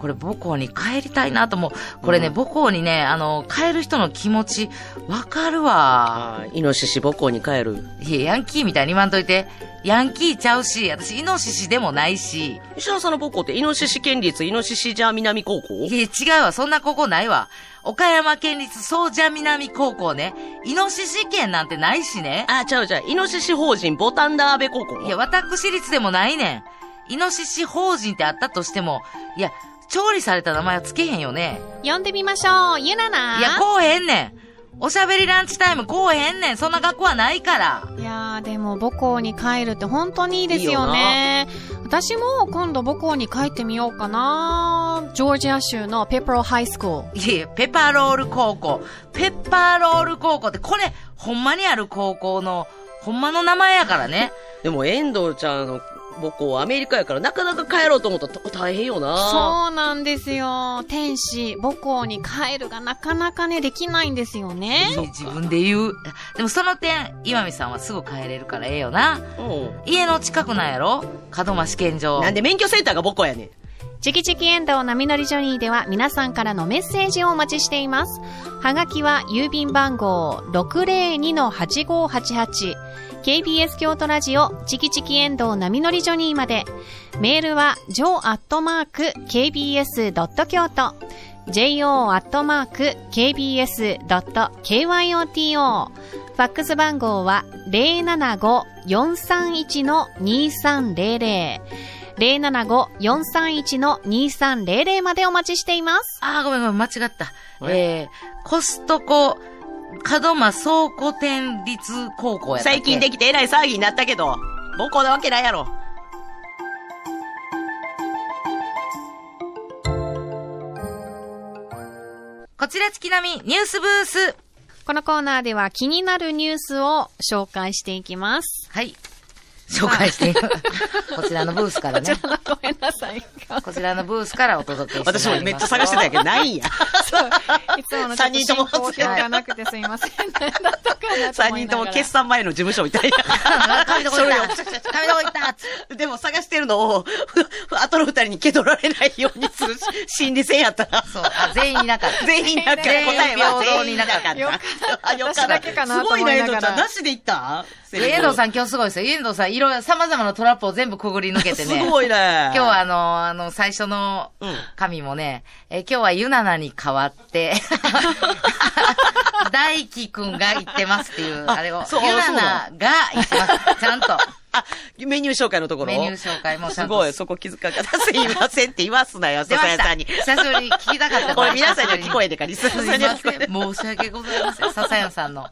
Speaker 1: これ母校に帰りたいなと思う。これね、母校にね、あの、帰る人の気持ち、わかるわ。
Speaker 3: イノシシ母校に帰る。
Speaker 1: いや、ヤンキーみたいに言わんといて。ヤンキーちゃうし、私、イノシシでもないし。
Speaker 3: 石原さんの母校ってイノシシ県立イノシシジャー南高校？
Speaker 1: いや、違うわ。そんな高校ないわ。岡山県立総社南高校ね。イノシシ県なんてないしね。
Speaker 3: あ、ちゃうちゃう。イノシシ法人ボタンダーベ高校
Speaker 1: いや、私立でもないねん。イノシシ法人ってあったとしても、いや、調理された名前はつけへんよね。
Speaker 4: 呼んでみましょう。ゆなない
Speaker 1: や、こうへんねん。おしゃべりランチタイムこうへんねん。そんな学校はないから。
Speaker 4: いやー、でも母校に帰るって本当にいいですよね。私も今度母校に帰ってみようかな。ジョージア州のペプロハイスクール。
Speaker 1: いやいや、ペッパーロール高校。ペッパーロール高校って、これ、ほんまにある高校の、ほんまの名前やからね。
Speaker 3: でも遠藤ちゃんの母校はアメリカやからなかなか帰ろうと思ったら大変よな。
Speaker 4: そうなんですよ。天使、母校に帰るがなかなかね、できないんですよね。
Speaker 1: 自分で言う。でもその点、岩見さんはすぐ帰れるからええよな。
Speaker 3: う
Speaker 1: 家の近くなんやろ？門真試験場。
Speaker 3: ん。なんで免許センターが母校やねん。
Speaker 4: チキチキエンドウ波乗りジョニーでは皆さんからのメッセージをお待ちしています。はがきは郵便番号602-8588 KBS 京都ラジオチキチキエンドウ波乗りジョニーまで。メールは jo.kbs. 京都 jo.kbs.kyoto ファックス番号は075-431-2300 075-431-2300までお待ちしています。
Speaker 1: あー、ごめんごめん、間違った。えー、コストコ、門真倉庫店立高校や
Speaker 3: 最近できてえらい騒ぎになったけど、母校なわけないやろ。
Speaker 1: こちらチキナミニュースブース。
Speaker 4: このコーナーでは気になるニュースを紹介していきます。
Speaker 1: はい。紹介していく。こちらのブースからね。
Speaker 4: ごめんなさい。
Speaker 1: こちらのブースからお届けして。
Speaker 3: 私もめっちゃ探してたんやけど、ないんや。
Speaker 4: いつもの
Speaker 3: 人とも
Speaker 4: 進行表がなくてすいません。<laughs>
Speaker 3: 三人とも決算前の事務所みたいな。
Speaker 1: 紙どこ行った <laughs> 紙どこ行った
Speaker 3: でも探してるのを、<laughs> 後の二人に蹴取られないようにする心理戦やったら。
Speaker 1: そう、あ、全員いなかった。
Speaker 3: 全員だから
Speaker 1: 全員
Speaker 3: 答えは
Speaker 1: 平等になかった
Speaker 4: よかった
Speaker 3: あ、よかった。
Speaker 4: 私だけかなと
Speaker 3: すごいな、
Speaker 4: 思いながら
Speaker 3: エドちゃん。なしで行った？
Speaker 1: 遠藤さん今日すごいですよ。遠藤さん、いろいろ様々なトラップを全部くぐり抜けてねす。
Speaker 3: ごいね。
Speaker 1: 今日はあの、あの、最初の
Speaker 3: うん
Speaker 1: 紙もね、え今日はユナナに代わって、大輝くんが言ってますっていう、
Speaker 3: あ
Speaker 1: れを、
Speaker 3: そう
Speaker 1: ユナナが言ってます。ちゃんと。
Speaker 3: あ、メニュー紹介のところ
Speaker 1: メニュー紹介もちゃんと。
Speaker 3: すごい、そこ気づかかった。すいませんって言わすなよ、笹谷さんに。
Speaker 1: 久しぶりに聞きたかった
Speaker 3: これ皆さんには聞こえてか、リスナー
Speaker 1: すいま
Speaker 3: さんには聞こえて
Speaker 1: せん。申し訳ございません。笹谷さんの。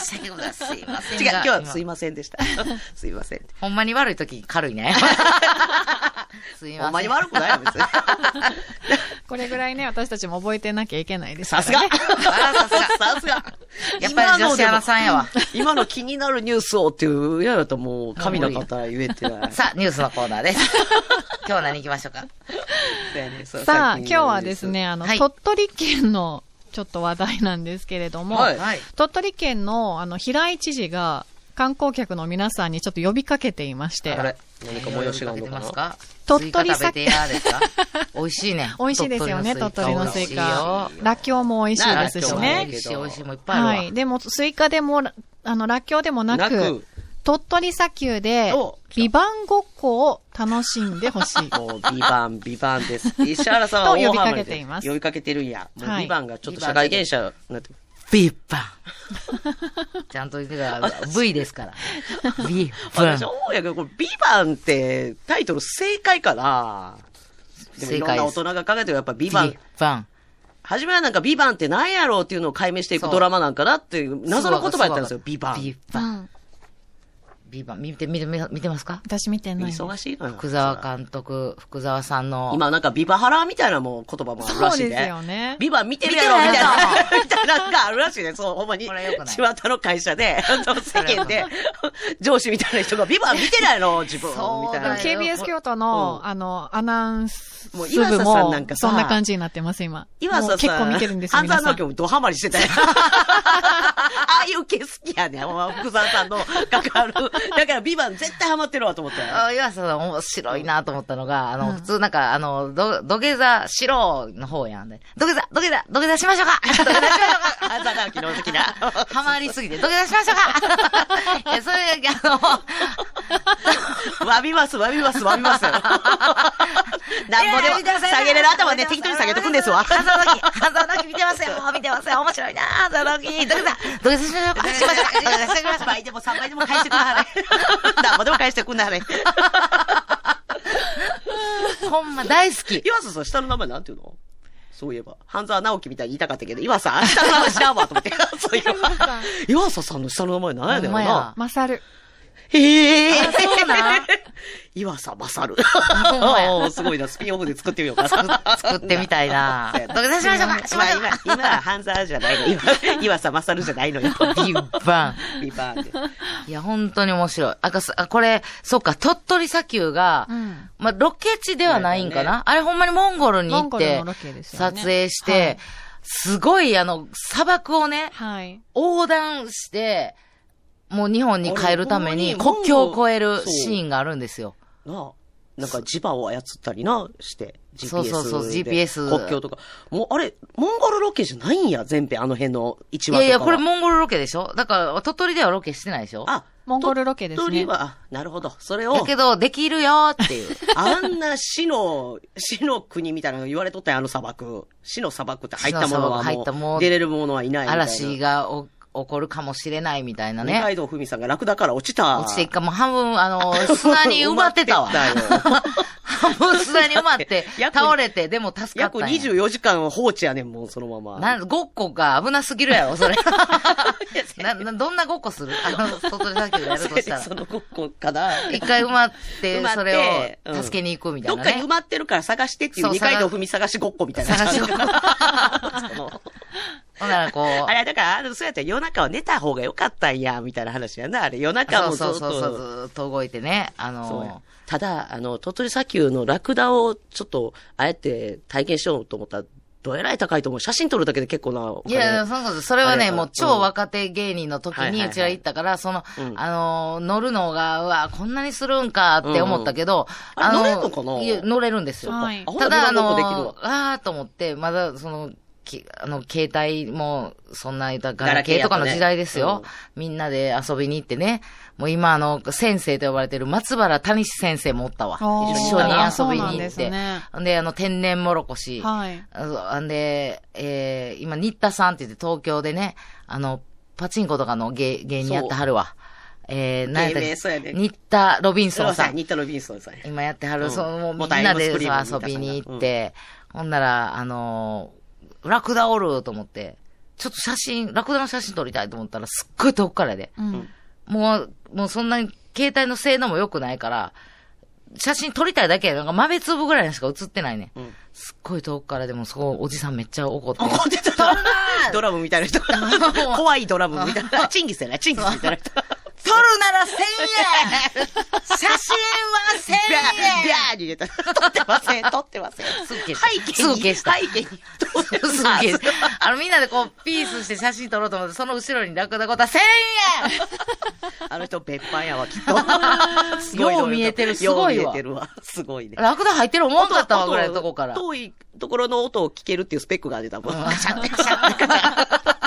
Speaker 1: 申し訳ございません。すいません
Speaker 3: 違う、
Speaker 1: が。
Speaker 3: 今日はすいませんでした。すいません。
Speaker 1: ほんまに悪い時軽いね。<laughs> すいません。
Speaker 3: ほんまに悪くないよ、別に。
Speaker 4: これぐらいね、私たちも覚えてなきゃいけないです
Speaker 3: さすが
Speaker 1: さすが
Speaker 3: さすが
Speaker 1: やっぱり女子アナさんやわ。
Speaker 3: 今の気になるニュースをっていう、やだともう、神の方言えてない。<laughs>
Speaker 1: さあ、ニュースのコーナーです。今日は何行きましょうか？
Speaker 4: さあ、今日はですね、あの、
Speaker 1: はい
Speaker 4: 鳥取県のちょっと話題なんですけれども、
Speaker 3: はい
Speaker 1: はい。
Speaker 4: 鳥取県のあの、平井知事が観光客の皆さんにちょっと呼びかけていまして、
Speaker 3: あれ？何か催しがあるのかな？
Speaker 1: ますか
Speaker 4: 鳥取
Speaker 1: スイカ食べてやですか？<laughs> 美味しいね。<laughs>
Speaker 4: 美味しいですよね、鳥取のスイカ
Speaker 1: よ。
Speaker 4: らっきょうも美味しいですし
Speaker 3: な
Speaker 4: ね
Speaker 1: 美。味しい、美味しいもいっぱいあるわ。
Speaker 4: はい。でも、スイカでも、あの、らっきょうでもなく鳥取砂丘で
Speaker 3: お、
Speaker 4: VIVANTごっこを楽しんでほしい。<laughs>
Speaker 3: もう、ビバン、ビバンです。石原さんは
Speaker 4: と呼びか
Speaker 3: 大ハマりで
Speaker 4: けています
Speaker 3: 呼びかけてるんや。もう、
Speaker 4: はい
Speaker 3: ビバンがちょっと社会現象になってる。
Speaker 1: ビッバン。<laughs> ちゃんと言ってから V ですから。ビッバン
Speaker 3: 私。思うんやけど、これ、ビバンって、タイトル正解かな？でもいろんな大人が考えてるやっぱビバン
Speaker 1: ビッ。バン。
Speaker 3: 初めはなんかビバンって何やろうっていうのを解明していくドラマなんかなっていう謎の言葉やったんですよ、ビバン。
Speaker 1: ビッバン。ビバン、見て、見て、見て見てますか？
Speaker 4: 私見てない。
Speaker 3: 忙しいのよ。
Speaker 1: 福沢監督、福沢さんの。
Speaker 3: 今なんかビバハラみたいなもう言葉もあるらしいね。
Speaker 4: そうですよね
Speaker 3: ビバ見てるやろみたいな。みたいなのがあるらしいね。そう、ほんまに。
Speaker 1: これ良くない
Speaker 3: 巷の会社で、あの世間で、上司みたいな人がビバ見てないの自分。みたいな。
Speaker 4: KBS 京都の、
Speaker 3: うん
Speaker 4: あの、アナウンス部
Speaker 3: もう岩佐さん
Speaker 4: も
Speaker 3: なんか、さ
Speaker 4: そんな感じになってます、今。
Speaker 3: 岩佐さん。
Speaker 4: 結構見てるんですよ、
Speaker 3: 半沢
Speaker 4: 皆さん。
Speaker 3: 直樹もドハマりしてたよ。<laughs> ああいう系好きやね福沢さんの関わる。<laughs> だからビバン絶対ハマってるわと思って。
Speaker 1: あ岩佐さん面白いなと思ったのが、あの、普通なんか、あの、ど、土下座しろの方やんで。土下座、土下座、土下座しましょうか土下座しましょうか
Speaker 3: 半沢直樹の好きな。<laughs>
Speaker 1: ハマりすぎて、土下座しましょうか <laughs> いや、それ、あ
Speaker 3: わびます、わびます、わびます。なんぼでも、下げれる頭ね、適当に下げとくんですわ。
Speaker 1: の、半沢直樹、半沢直樹見てますよ見てますよ面白いな半沢直樹土下座、土下座しましょうかしましょうかしましょうか
Speaker 3: 倍でも3倍でも返してくんなはれ。なんぼでも返してくんなはれ。
Speaker 1: ほんま大好き。
Speaker 3: 岩佐さん、下の名前なんていうのそういえば。半沢直樹みたいに言いたかったけど、岩佐、下の名前知らんわと思って。そういえば。岩佐さんの下の名前何やねん
Speaker 1: ほんまや
Speaker 3: な。へえ。
Speaker 1: あそうなん <laughs>
Speaker 3: 岩佐勝。
Speaker 1: ほんまや
Speaker 3: おーすごいな、スピンオフで作ってみようかな。
Speaker 1: 作ってみたいな土下座しましょうかしましょうか
Speaker 3: 今、今、今半沢じゃないの。今、岩佐勝じゃないのよ。
Speaker 1: ビッバン。
Speaker 3: ビバーンで。
Speaker 1: いや、本当に面白い。あ、かすあこれ、そっか、鳥取砂丘が、
Speaker 4: うん
Speaker 1: まあ、ロケ地ではないんかな、
Speaker 3: そうだ
Speaker 1: あれほんまにモンゴルに行って撮影して、
Speaker 4: はい
Speaker 1: すごいあの、砂漠をね、
Speaker 4: はい。
Speaker 1: 横断して、もう日本に帰るために国境を越えるシーンがあるんですよ。
Speaker 3: なあ。なんか磁場を操ったりな、して。GPS
Speaker 1: そうそうそう
Speaker 3: で
Speaker 1: GPS
Speaker 3: 国境とか。もう、あれ、モンゴルロケじゃないんや、全編、あの辺の一話とかは。
Speaker 1: いやいや、これモンゴルロケでしょ？だから、鳥取ではロケしてないでしょ？
Speaker 3: あ、
Speaker 4: モンゴルロケですね
Speaker 3: 鳥取は、あなるほど。それを
Speaker 1: だ、けど、できるよっていう。
Speaker 3: あんな死の、死の国みたいなの言われとったよ、あの砂漠。死の砂漠って入ったものは
Speaker 1: 死の砂漠入ったもう
Speaker 3: もう、出れるものはいないみたいな。
Speaker 1: 嵐がお起こるかもしれないみたいな
Speaker 3: 二
Speaker 1: ね。
Speaker 3: 階堂ふみさんがラクダから落ちた。
Speaker 1: 落ちて一回もう半分、あの、<laughs> 砂に埋まってたわ。<laughs> 半分砂に埋まって、
Speaker 3: 約
Speaker 1: 倒れて、でも助かった
Speaker 3: 約
Speaker 1: んや。
Speaker 3: 24時間放置やねん、もう、そのまま。
Speaker 1: なん、ごっこが危なすぎるやろ、それ。<laughs> な、な、どんなごっこする？あの、鳥取砂丘でやるとしたら
Speaker 3: そ。のごっこかな。
Speaker 1: 一回埋まってそれ
Speaker 3: うん
Speaker 1: を助けに行くみたいなね
Speaker 3: どっかに埋。まってるから探してっていう二階堂ふみ探しごっこみたいな。
Speaker 1: 探しごっこほらこう、
Speaker 3: あれ、だから、あの、そうやったら夜中は寝た方がよかったんや、みたいな話やな。あれ、夜中もずっと。
Speaker 1: そうそうそうずーっと動いてね。あの、
Speaker 3: ただ、あの、鳥取砂丘のラクダをちょっと、あえて体験しようと思ったら、どえらい高いと思う。写真撮るだけで結構な。
Speaker 1: いや、そうそうそれはね、もう超若手芸人の時にうちら行ったから、その、
Speaker 3: うん
Speaker 1: あの、乗るのが、うわ、こんなにするんかって思ったけど、
Speaker 3: うんうんあれ乗れんのかない
Speaker 1: や乗れるんですよ。
Speaker 4: はい
Speaker 1: ただ、あの
Speaker 3: わ、
Speaker 1: あーと思って、まだ、その、きあの、携帯も、そんな、ガ
Speaker 3: ガラ
Speaker 1: ラ
Speaker 3: ケーやとね
Speaker 1: ケーとかの時代ですよ。みんなで遊びに行ってね。もう今、あの、先生と呼ばれてる松原谷志先生もおったわ。一緒に遊びに行っ
Speaker 4: そうなんで。ね
Speaker 1: で、あの、天然もろこし。
Speaker 4: はい。
Speaker 1: あんで、えー、今、新田さんって言って東京でね、あの、パチンコとかの芸芸人やってはるわ。えー、何やったっ
Speaker 3: 芸名そうやね
Speaker 1: け新田ロビンソンさん。
Speaker 3: ニッタ・ロビンソンさんや。
Speaker 1: 今やってはる、
Speaker 3: うん
Speaker 1: その、もうみんなで遊びに行って、ほんなら、あのーラクダおると思って、ちょっと写真、ラクダの写真撮りたいと思ったら、すっごい遠くからで。
Speaker 4: うん。
Speaker 1: もう、もうそんなに携帯の性能も良くないから、写真撮りたいだけやなんか豆粒ぐらいにしか写ってないね。
Speaker 3: うん
Speaker 1: すっごい遠くからでも、そこ、おじさんめっちゃ怒って。
Speaker 3: 怒ってた <laughs> ドラムみたいな人が。怖いドラムみたいな。<laughs> チンギスやな、チンギスみたいな人。<laughs>
Speaker 1: 撮るなら1000円写真は1000
Speaker 3: ビャー、ビ
Speaker 1: 円
Speaker 3: ャーに入れた。撮ってません、撮ってません。
Speaker 1: すぐ消した
Speaker 3: 背景に、
Speaker 1: すぐ消した
Speaker 3: 背景に。
Speaker 1: すぐ消したあの、みんなでこう、ピースして写真撮ろうと思って、その後ろにラクダごた1000
Speaker 3: あの人、別班やわ、きっと。<laughs> すごい
Speaker 1: よう見えてるすごいわ
Speaker 3: よう見えてるわ。すごいね
Speaker 1: 円。ラクダ入ってる思わんかったわぐらいのとこから。
Speaker 3: 遠いところの音を聞けるっていうスペックが出たもん。
Speaker 1: うん
Speaker 3: ガシャンってガシャンガシャン。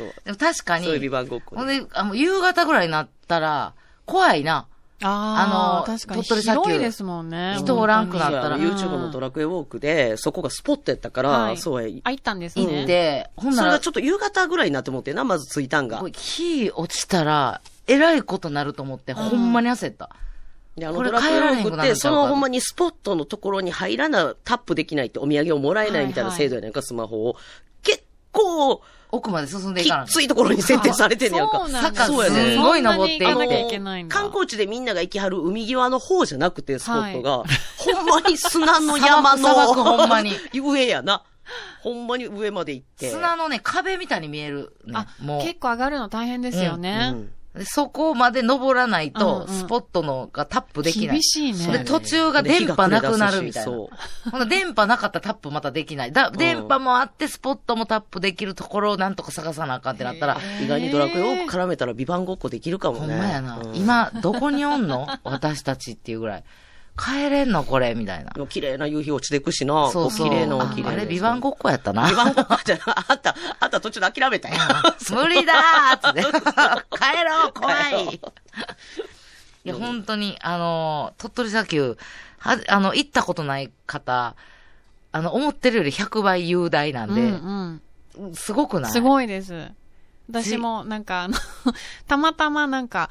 Speaker 3: そう。
Speaker 1: でも確かに、
Speaker 3: そういうビバンごっこね
Speaker 1: ほんで、あの、夕方ぐらいになったら、怖いな。
Speaker 4: ああ、
Speaker 1: あの
Speaker 4: 確かに
Speaker 1: 鳥取砂丘
Speaker 4: 広いですもんね。
Speaker 1: 人おらんくなったら
Speaker 3: YouTube のドラクエウォークで、そこがスポットやったから、
Speaker 4: はい
Speaker 3: そうや。
Speaker 4: あ、行ったんです
Speaker 1: 行
Speaker 4: ね。
Speaker 1: って、ほんなら
Speaker 3: それが、ちょっと夕方ぐらいになって思ってな、まず着いたんが。
Speaker 1: 火落ちたら、えらいことなると思って、ほんまに焦った。
Speaker 3: で、あの
Speaker 1: これ
Speaker 3: ドラクエウォークって、そうのほんまにスポットのところに入らな、タップできないってお土産をもらえないみたいな制度やねんか、スマホを。結構、
Speaker 1: 奥まで進んでい
Speaker 3: き
Speaker 1: かない
Speaker 3: っついところに設定されてんねやんか。
Speaker 4: そうなん
Speaker 1: 坂
Speaker 3: そうやね
Speaker 1: すごい登っていって。
Speaker 3: 観光地でみんなが行きはる海際の方じゃなくて、スポットが、ほんまに砂の山の、
Speaker 1: ほんまに <laughs>
Speaker 3: 上やな。ほんまに上まで行って。
Speaker 1: 砂のね、壁みたいに見える、ね
Speaker 4: あ。、
Speaker 1: もう。
Speaker 4: 結構上がるの大変ですよね。
Speaker 3: うん
Speaker 1: でそこまで登らないと、スポットのがタップできない。
Speaker 4: 厳しいね。
Speaker 1: で、途中が電波なくなるみたいな。
Speaker 3: そう
Speaker 1: 電波なかったらタップまたできない。だ、電波もあって、スポットもタップできるところをなんとか探さなあかんってなったら、
Speaker 3: 意外にドラクエを絡めたらビバンごっこできるかも
Speaker 1: ほ
Speaker 3: ね。
Speaker 1: んまやな。
Speaker 3: うん、
Speaker 1: 今、どこにおんの？<laughs> 私たちっていうぐらい。帰れんのこれみたいな。
Speaker 3: 綺麗な夕日落ちてくしな。
Speaker 1: そうそう。
Speaker 3: お綺麗な綺麗
Speaker 1: あれ、ビバンごっこやったな。
Speaker 3: ビバンごっこじゃな、あんた、あんた途中で諦めたやん。<laughs>
Speaker 1: 無理だーっつって。<laughs> 帰ろう怖いいや、本当に、あの、鳥取砂丘、は、あの、行ったことない方、あの、思ってるより100倍雄大なんで、
Speaker 4: うん
Speaker 1: すごくない？
Speaker 4: うん。すごいです。私も、なんか、あの、たまたまなんか、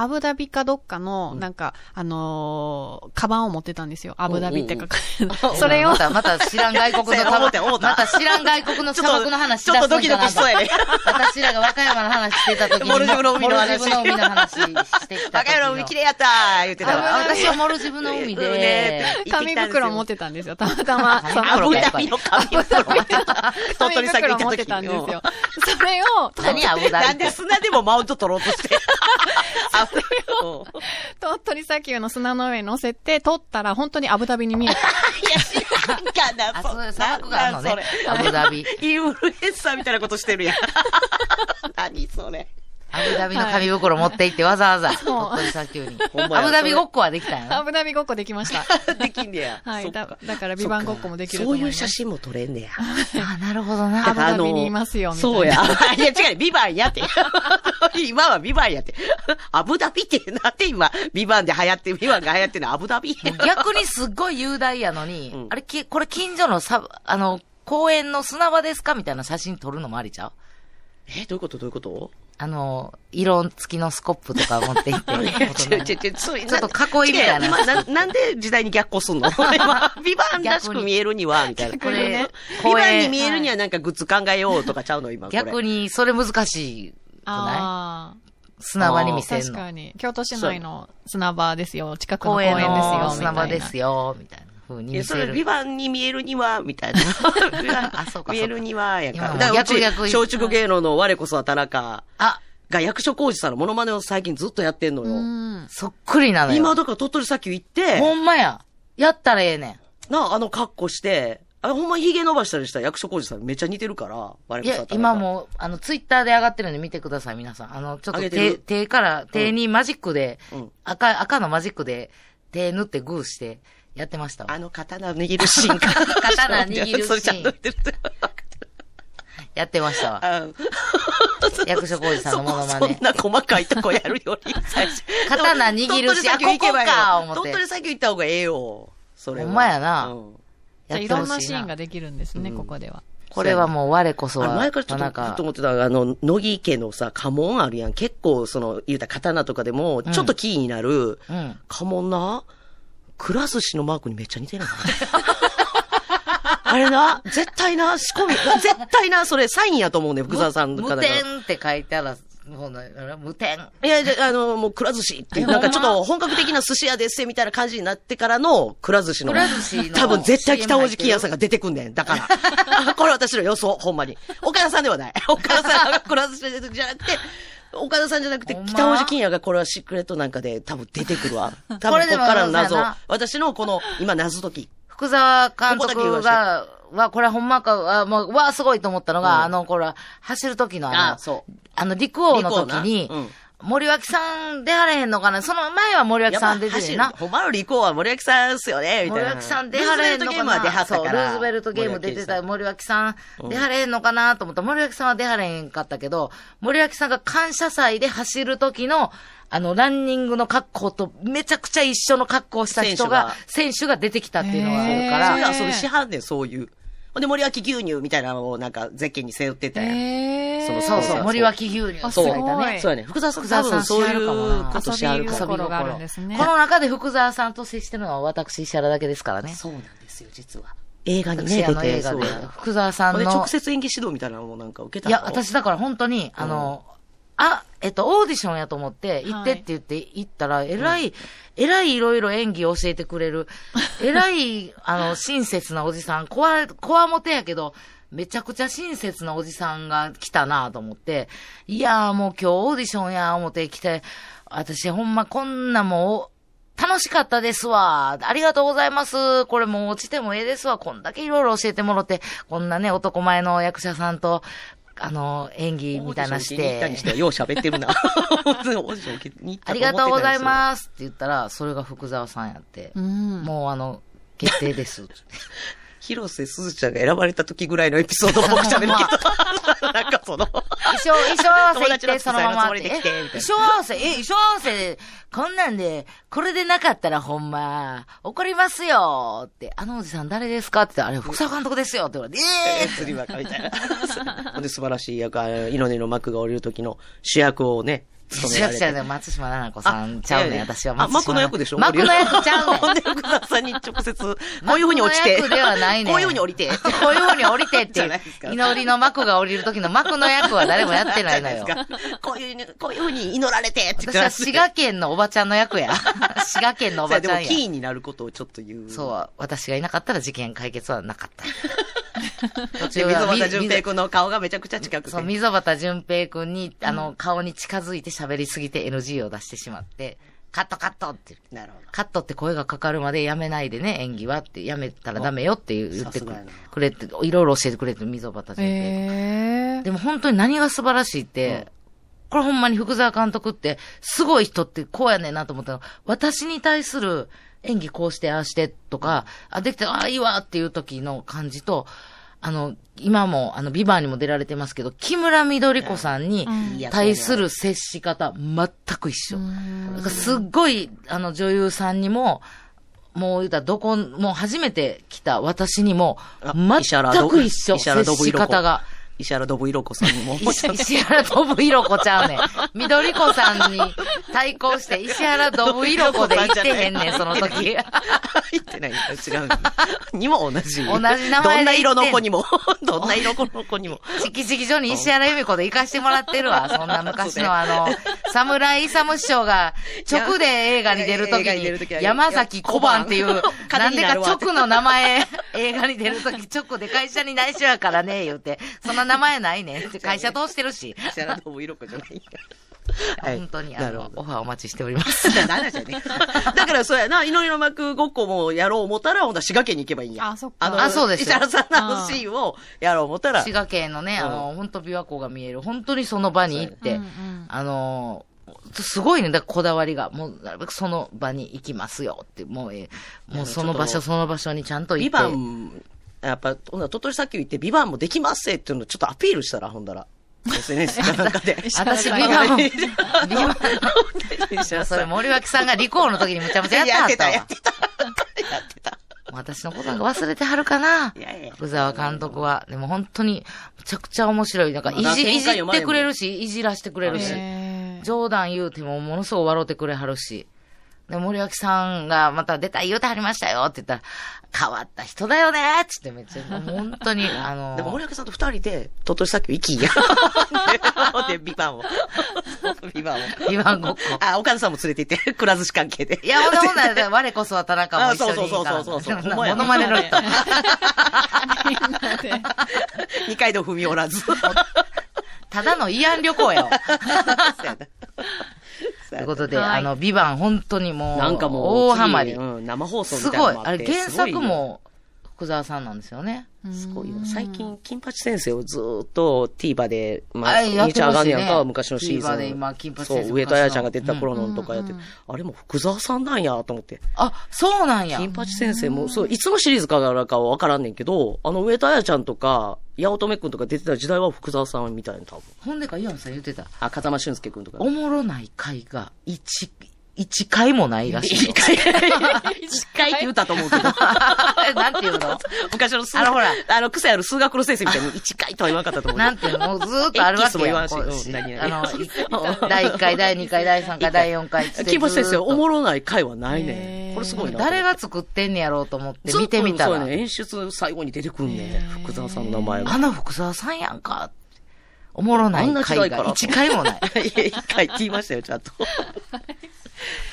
Speaker 4: アブダビかどっかの、なんか、あのーカバンを持ってたんですよ。アブダビって書かれ。<laughs> それを
Speaker 1: ま、た、また知らん外国の <laughs>
Speaker 3: そうや思った思った
Speaker 1: また知らん外国の <laughs> 砂漠の話し
Speaker 3: ちょ
Speaker 1: だす
Speaker 3: っとドキドキしそうやね。
Speaker 1: 私らが和歌山の話してた時に、
Speaker 3: モルジブの海の話
Speaker 1: モルジブの海の話してきた時
Speaker 3: バカ野郎海綺麗やったー言ってた。
Speaker 1: 私はモルジブの海で、
Speaker 4: 紙袋持ってたんですよ。たまたま。
Speaker 3: アブダビの紙袋持ってた。鳥
Speaker 4: 紙
Speaker 3: 取砂丘行った時
Speaker 4: 袋持ってたんですよ。それを、
Speaker 1: 何アブダビ
Speaker 3: なんで砂でもマウント取ろうとして。あぶ
Speaker 4: 鳥取砂丘の砂の上に乗せて、撮ったら本当にアブダビに見えた。
Speaker 3: いや、知らんかな、
Speaker 1: あ、そう砂漠があるのねアブダビ。
Speaker 3: インフルエンサーみたいなことしてるやん。何それ。
Speaker 1: アブダビの紙袋持って行ってわざわざ、鳥取砂丘に。アブダビごっこはできたんや
Speaker 4: ア
Speaker 1: ろ
Speaker 4: ブダビごっこできました。
Speaker 3: できんねや。
Speaker 4: はい。だだから、ビバンごっこもできると
Speaker 3: そういう。写真も撮れんねや。
Speaker 1: あ、なるほどな。
Speaker 4: アブダビにいますよ、みたいな。
Speaker 3: そうや。いや、違う、ビバンやって。今はビバンやって。<laughs> アブダビって、なんで今、ビバンで流行って、ビバンが流行ってるのアブダビ。
Speaker 1: 逆にすっごい雄大やのに、
Speaker 3: うん。
Speaker 1: あれ、きこれ近所のさ、あの、公園の砂場ですかみたいな写真撮るのもありちゃう？
Speaker 3: え、どういうこと？どういうこと？
Speaker 1: あの、色付きのスコップとか持って行って。
Speaker 3: 違う違う違う、そう
Speaker 1: ちょっと囲いみたいな。
Speaker 3: な、なんで時代に逆行すんの？<laughs> 今、ビバンらしく見えるには、みたいな。
Speaker 1: これ <laughs>
Speaker 3: ビ
Speaker 1: 公園
Speaker 3: バンに見えるにはなんかグッズ考えようとかちゃうの、今。これ。
Speaker 1: 逆に、それ難しくな
Speaker 4: あ
Speaker 1: い砂場に見
Speaker 4: あ、
Speaker 1: せんの？
Speaker 4: 確かに。京都市内の砂場ですよ。近くの
Speaker 1: 公
Speaker 4: 公園ですよ。
Speaker 1: 園の
Speaker 4: みたいな
Speaker 1: 砂場ですよ、みたいな風に
Speaker 3: え、
Speaker 1: 見せる。
Speaker 3: それビバンに見えるには、みたいな。<laughs>
Speaker 1: あそうか
Speaker 3: 見えるには、やんか。
Speaker 1: 今もう
Speaker 3: だからう松竹芸能の我こそは田中
Speaker 1: あ、
Speaker 3: が役所広司さんのモノマネを最近ずっとやってんのよ。
Speaker 4: うん。
Speaker 1: そっくりなのよ。
Speaker 3: 今、だから鳥取砂丘行って、
Speaker 1: ほんまや。やったらええね
Speaker 3: な、あの格好して、あほんま髭伸ばしたりしたら役所広司さんめっちゃ似てるから、我
Speaker 1: ん。いや今もう、あの、ツイッターで上がってるんで見てください、皆さん。あの、ちょっと手、手から、手にマジックで、
Speaker 3: うん
Speaker 1: 赤、赤のマジックで、手縫ってグーして、やってましたわ。
Speaker 3: あの刀握るシーンか。<laughs>
Speaker 1: 刀握るシーン。やってましたわ。
Speaker 3: あ
Speaker 1: 役所広司さんのモノマ
Speaker 3: そん
Speaker 1: ネ。
Speaker 3: な細かいとこやるより、最初。
Speaker 1: 刀握るしあここか思って
Speaker 3: 鳥取砂丘行った方がええよ。それは。
Speaker 1: ほんまやな
Speaker 3: うん
Speaker 4: じゃあい
Speaker 1: やってほしい
Speaker 4: ろんなシーンができるんですね、ここでは。
Speaker 1: これはもう我こそは、
Speaker 3: 前からちょっとと思ってた、あの、乃木家のさ、家紋あるやん。結構、その、言うたら刀とかでも、ちょっとキーになる、
Speaker 1: うん。
Speaker 3: 家紋な、くら寿司のマークにめっちゃ似てるな。あれな、絶対な、仕込み、絶対な、それサインやと思うね、福沢さんの
Speaker 1: 無
Speaker 3: 方が。
Speaker 1: 点って書いてあら、もうね無点。
Speaker 3: いや、じゃあ、あの、もう、くら寿司っていう、
Speaker 1: え
Speaker 3: なんかちょっと本格的な寿司屋ですみたいな感じになってからの、くら寿司の。
Speaker 1: くら寿司の
Speaker 3: 多分絶対北大路欣也さんが出てくんねん。だから。<laughs> あこれ私の予想、ほんまに。岡田さんではない。<laughs> 岡田さんがくら寿司で出てくるじゃなくて、岡田さんじゃなくて、北大路欣也がこれはシークレットなんかで多分出てくるわ。<laughs> 多分
Speaker 1: こ
Speaker 3: っからの謎。私のこの、今謎解き。
Speaker 1: 福沢監督が、は、これほんまか、は、もう、わあ、すごいと思ったのが、
Speaker 3: うん
Speaker 1: あの、これ、走る時のあの、
Speaker 3: あそう
Speaker 1: あの、陸王の時に森脇さん出はれへんのかな？その前は森脇さん出てるな。
Speaker 3: ほんまのリコーは森脇さんっすよね、みたいな。
Speaker 1: 森脇さん出はれへんのかな？
Speaker 3: ルーズベルトゲームは出はった
Speaker 1: そう、
Speaker 3: から。
Speaker 1: ルーズベルトゲーム出てた
Speaker 3: 森
Speaker 1: 森脇さん出はれへんのかなと思ったら、森脇さんは出はれへんかったけど、森脇さんが感謝祭で走る時の、あの、ランニングの格好とめちゃくちゃ一緒の格好をした人が、選手が出てきたっていうのがあるか
Speaker 4: へ
Speaker 1: ら、
Speaker 3: そういう遊びしはんねん、そういう。で、森脇牛乳みたいなのをなんか、ゼッケンに背負ってたやん。
Speaker 4: へ
Speaker 3: その
Speaker 1: そうそう、
Speaker 3: そう
Speaker 1: 森脇牛乳
Speaker 4: あ
Speaker 1: って書いた
Speaker 4: すごい
Speaker 1: ね。
Speaker 3: そうやね。福沢さん、
Speaker 1: 福沢さん
Speaker 3: 多分そうい
Speaker 1: しはるかも
Speaker 3: う
Speaker 1: な
Speaker 3: ことしはるから。
Speaker 4: 遊び心があるんですね
Speaker 1: この中で福沢さんと接してるのは私、石原だけですからね。
Speaker 3: そうなんですよ、実は。映画にね、出て、そう
Speaker 1: 画で、福沢さんの。
Speaker 3: 直接演技指導みたいなのもなんか受けたの？
Speaker 1: いや、私だから本当に、あの、あ、えっと、オーディションやと思って、行ってって言って行ったら、えらい、えらいいろいろ演技教えてくれる、<laughs> えらい、あの、親切なおじさん、こわ、こわもてやけど、めちゃくちゃ親切なおじさんが来たなと思って、いやーもう今日オーディションや思って来て、私ほんまこんなもう、楽しかったですわ。ありがとうございます。これもう落ちてもええですわ。こんだけいろいろ教えてもろて、こんなね、男前の役者さんと、あの、演技みたいなし
Speaker 3: オーディション受けに行ったにして
Speaker 1: て、
Speaker 3: はよう喋ってるな。<laughs> 本当にオーディション受けに行った
Speaker 1: ありがとうござい
Speaker 3: す。
Speaker 1: ますって言ったら、それが福沢さんやって、
Speaker 4: うん。
Speaker 1: もうあの、決定です。
Speaker 3: 広瀬すずちゃんが選ばれた時ぐらいのエピソードを僕喋るけど、なんかその、
Speaker 1: 衣装、衣装合わせ行って、そのままって。衣装合わせ、え、衣装合わせ、こんなんで、これでなかったらほんま、怒りますよって、あのおじさん誰ですかって言ったら、あれ、福沢監督ですよって言われて、えー
Speaker 3: 釣り若みたいな。<laughs> ほんで素晴らしい役、あの、命の幕が降りる時の主役をね、務められて
Speaker 1: 主役者で松島奈々子さんちゃうね私は
Speaker 3: あ、
Speaker 1: 松島
Speaker 3: 幕の役でしょ？
Speaker 1: 幕の役ちゃうねん。
Speaker 3: ほんで、福田さんに直接、こういう風に落ちて。
Speaker 1: 幕ではないねん
Speaker 3: こういう風に降りて。<laughs>
Speaker 1: こういう風に降りてって <laughs> 祈りの幕が降りる時の幕の役は誰もやってないのよ。<laughs>
Speaker 3: こういうね、こういう風に祈られてって
Speaker 1: 私は滋賀県のおばちゃんの役や。滋賀県のおばちゃんや。
Speaker 3: キーになることをちょっと言う。
Speaker 1: そう、私がいなかったら事件解決はなかった。途
Speaker 3: で、溝端
Speaker 1: み
Speaker 3: 淳平君の顔がめちゃくちゃ近くて。
Speaker 1: そう、溝端淳平くんに、あの、顔に近づいて喋りすぎて NG を出してしまって、カットカットって。
Speaker 3: なるほど。
Speaker 1: カットって声がかかるまでやめないでね、演技はって、やめたらダメよって言ってくれて、いろいろ教えてくれて、溝端淳平。
Speaker 4: ええ
Speaker 1: でも本当に何が素晴らしいって、これほんまに福沢監督って、すごい人ってこうやねんなと思ったの。私に対する演技こうして、ああしてとか、あ、できた、ああ、いいわっていう時の感じと、あの、今も、あの、ビバーにも出られてますけど、木村緑子さんに対する接し方、全く一緒。すっごい、あの、女優さんにも、もう言うたら、どこ、もう初めて来た私にも、
Speaker 3: あ
Speaker 1: 全く一緒、接し方が。
Speaker 3: 石原信色子さんにも。
Speaker 1: 石 <laughs> 石原信色子ちゃうねん。緑子さんに対抗して、石原信色子で言ってへんねん、<laughs> その時。
Speaker 3: 言ってない。違う。にも同じ。
Speaker 1: 同じ名前
Speaker 3: どんな色の子にも。どんな色の子にも。
Speaker 1: 直々所に石原由美子で行かしてもらってるわ。<laughs> そんな昔のあの、侍勇師匠が直で映画に出る
Speaker 3: 時は
Speaker 1: に、山崎小判っていう、なんでか直の名前、映画に出るとき直で会社に内緒やからね、言うて。そんな名前ないねんって会社通してるし。
Speaker 3: 石原信色子じゃない。は <laughs> い
Speaker 1: 本当に、あのオファーお待ちしております。<laughs> <laughs>
Speaker 3: だからそうやな、祈りの幕ごっこもやろう思ったら、ほんとは滋賀県に行けばいいんや。
Speaker 4: あそっか
Speaker 3: の
Speaker 1: あそうですよ
Speaker 3: 石原さんのあのシーンをやろう思ったら。
Speaker 1: 滋賀県のね、あの、本当琵琶湖が見える。本当にその場に行って、あの、すごいね、だこだわりが、もう、なるべくその場に行きますよって、もう、えーもうその場所、その場所にちゃんと行
Speaker 3: ビ
Speaker 1: って。
Speaker 3: やっぱ、ほんなら鳥取砂丘行って、ビバンもできますっていうのをちょっとアピールしたら、ほんだら。<laughs> SNS かなんかで。
Speaker 1: 私、ビバン、
Speaker 3: ビ
Speaker 1: ビバン、<laughs> それ森脇さんがリコーの時にむちゃむちゃやっては
Speaker 3: やってた、やってた。やってた。
Speaker 1: 私のことなんか忘れてはるかな福沢監督は。でも本当に、むちゃくちゃ面白い。なんか、いじ、いじってくれるし、いじらしてくれるし。
Speaker 4: え
Speaker 1: 冗談言うてもものすごい笑ってくれはるし。で、森脇さんがまた出たい言うてはりましたよって言ったら、変わった人だよねっつってめっちゃ、もう本当に、<laughs> あの
Speaker 3: でも森脇さんと二人で、鳥取砂丘行きんや。で、ビバンを。ビバンを。
Speaker 1: ビバンごっこ。
Speaker 3: あ、岡田さんも連れて行って、くら寿司関係で。
Speaker 1: いや、ほんなほんなら、我こそは田中も一緒に
Speaker 3: そうそうそうそうそう
Speaker 1: そんなモノマネの人。<laughs>
Speaker 3: 二階堂踏みおらず。<laughs>
Speaker 1: ただの慰安旅行よ。<laughs> ということで、
Speaker 4: はい
Speaker 1: あの、ビバン本当にもう、
Speaker 3: なんかもう、
Speaker 1: 大ハマり。
Speaker 3: うん、生放送
Speaker 1: すご
Speaker 3: ない。あ
Speaker 1: れ原作も福沢さんなんですよね。
Speaker 3: すごいな。最近、金八先生をずーっと TVer で、まあ、
Speaker 1: あやっ
Speaker 3: 見ちゃ
Speaker 1: てますね
Speaker 3: あがんねやんか、昔のシーズ
Speaker 1: TVer で
Speaker 3: ン。
Speaker 1: 今金八
Speaker 3: そう、
Speaker 1: 先生
Speaker 3: 上戸彩ちゃんが出た頃のとかやって、あれも福沢さんなんやと思って。
Speaker 1: あ、そうなんや。
Speaker 3: 金八先生も、そう、いつのシリーズからかはわからんねんけど、あの上戸彩ちゃんとか、八乙女くんとか出てた時代は福沢さんみたいな、多分。
Speaker 1: ほんでか、イオンさん言ってた。
Speaker 3: あ、風間俊介くんとか。
Speaker 1: おもろない回が1、一回もないらしいよ。
Speaker 3: 一回、<laughs> 一回って言ったと思うけど。<laughs>
Speaker 1: なんていうの？
Speaker 3: 昔の数
Speaker 1: あのほら
Speaker 3: あの、癖ある数学の先生みたいに一回とは言わなかったと思う。
Speaker 1: なんていうの？もうずーっとあるわけやん。
Speaker 3: エキスも言わんし
Speaker 1: あの、<laughs> 第1回、第2回、第3回、第4回って
Speaker 3: 木星先生、おもろない回はないね。これすごいな。
Speaker 1: 誰が作ってんねやろうと思って見てみたら
Speaker 3: そう、ね、演出最後に出てくるね。福沢さんの名前が。
Speaker 1: あの福沢さんやんか。おもろない回が一回もない。<laughs>
Speaker 3: いや一回って言いましたよ、ちゃんと。<laughs>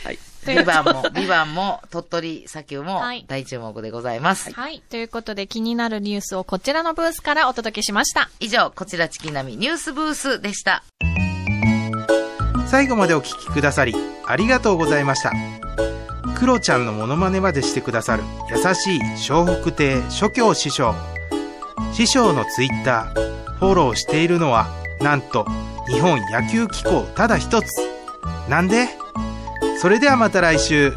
Speaker 3: はい。
Speaker 1: ビバンも、ビバンも、鳥取砂丘も
Speaker 4: はい
Speaker 1: 大注目でございます。
Speaker 4: はい。ということで気になるニュースをこちらのブースからお届けしました。
Speaker 1: 以上、こちらチキナミニュースブースでした。
Speaker 2: 最後までお聞きくださりありがとうございましたクロちゃんのモノマネまでしてくださる優しい笑福亭諸教師匠師匠のツイッターフォローしているのはなんと日本野球機構ただ一つ。なんで？それではまた来週。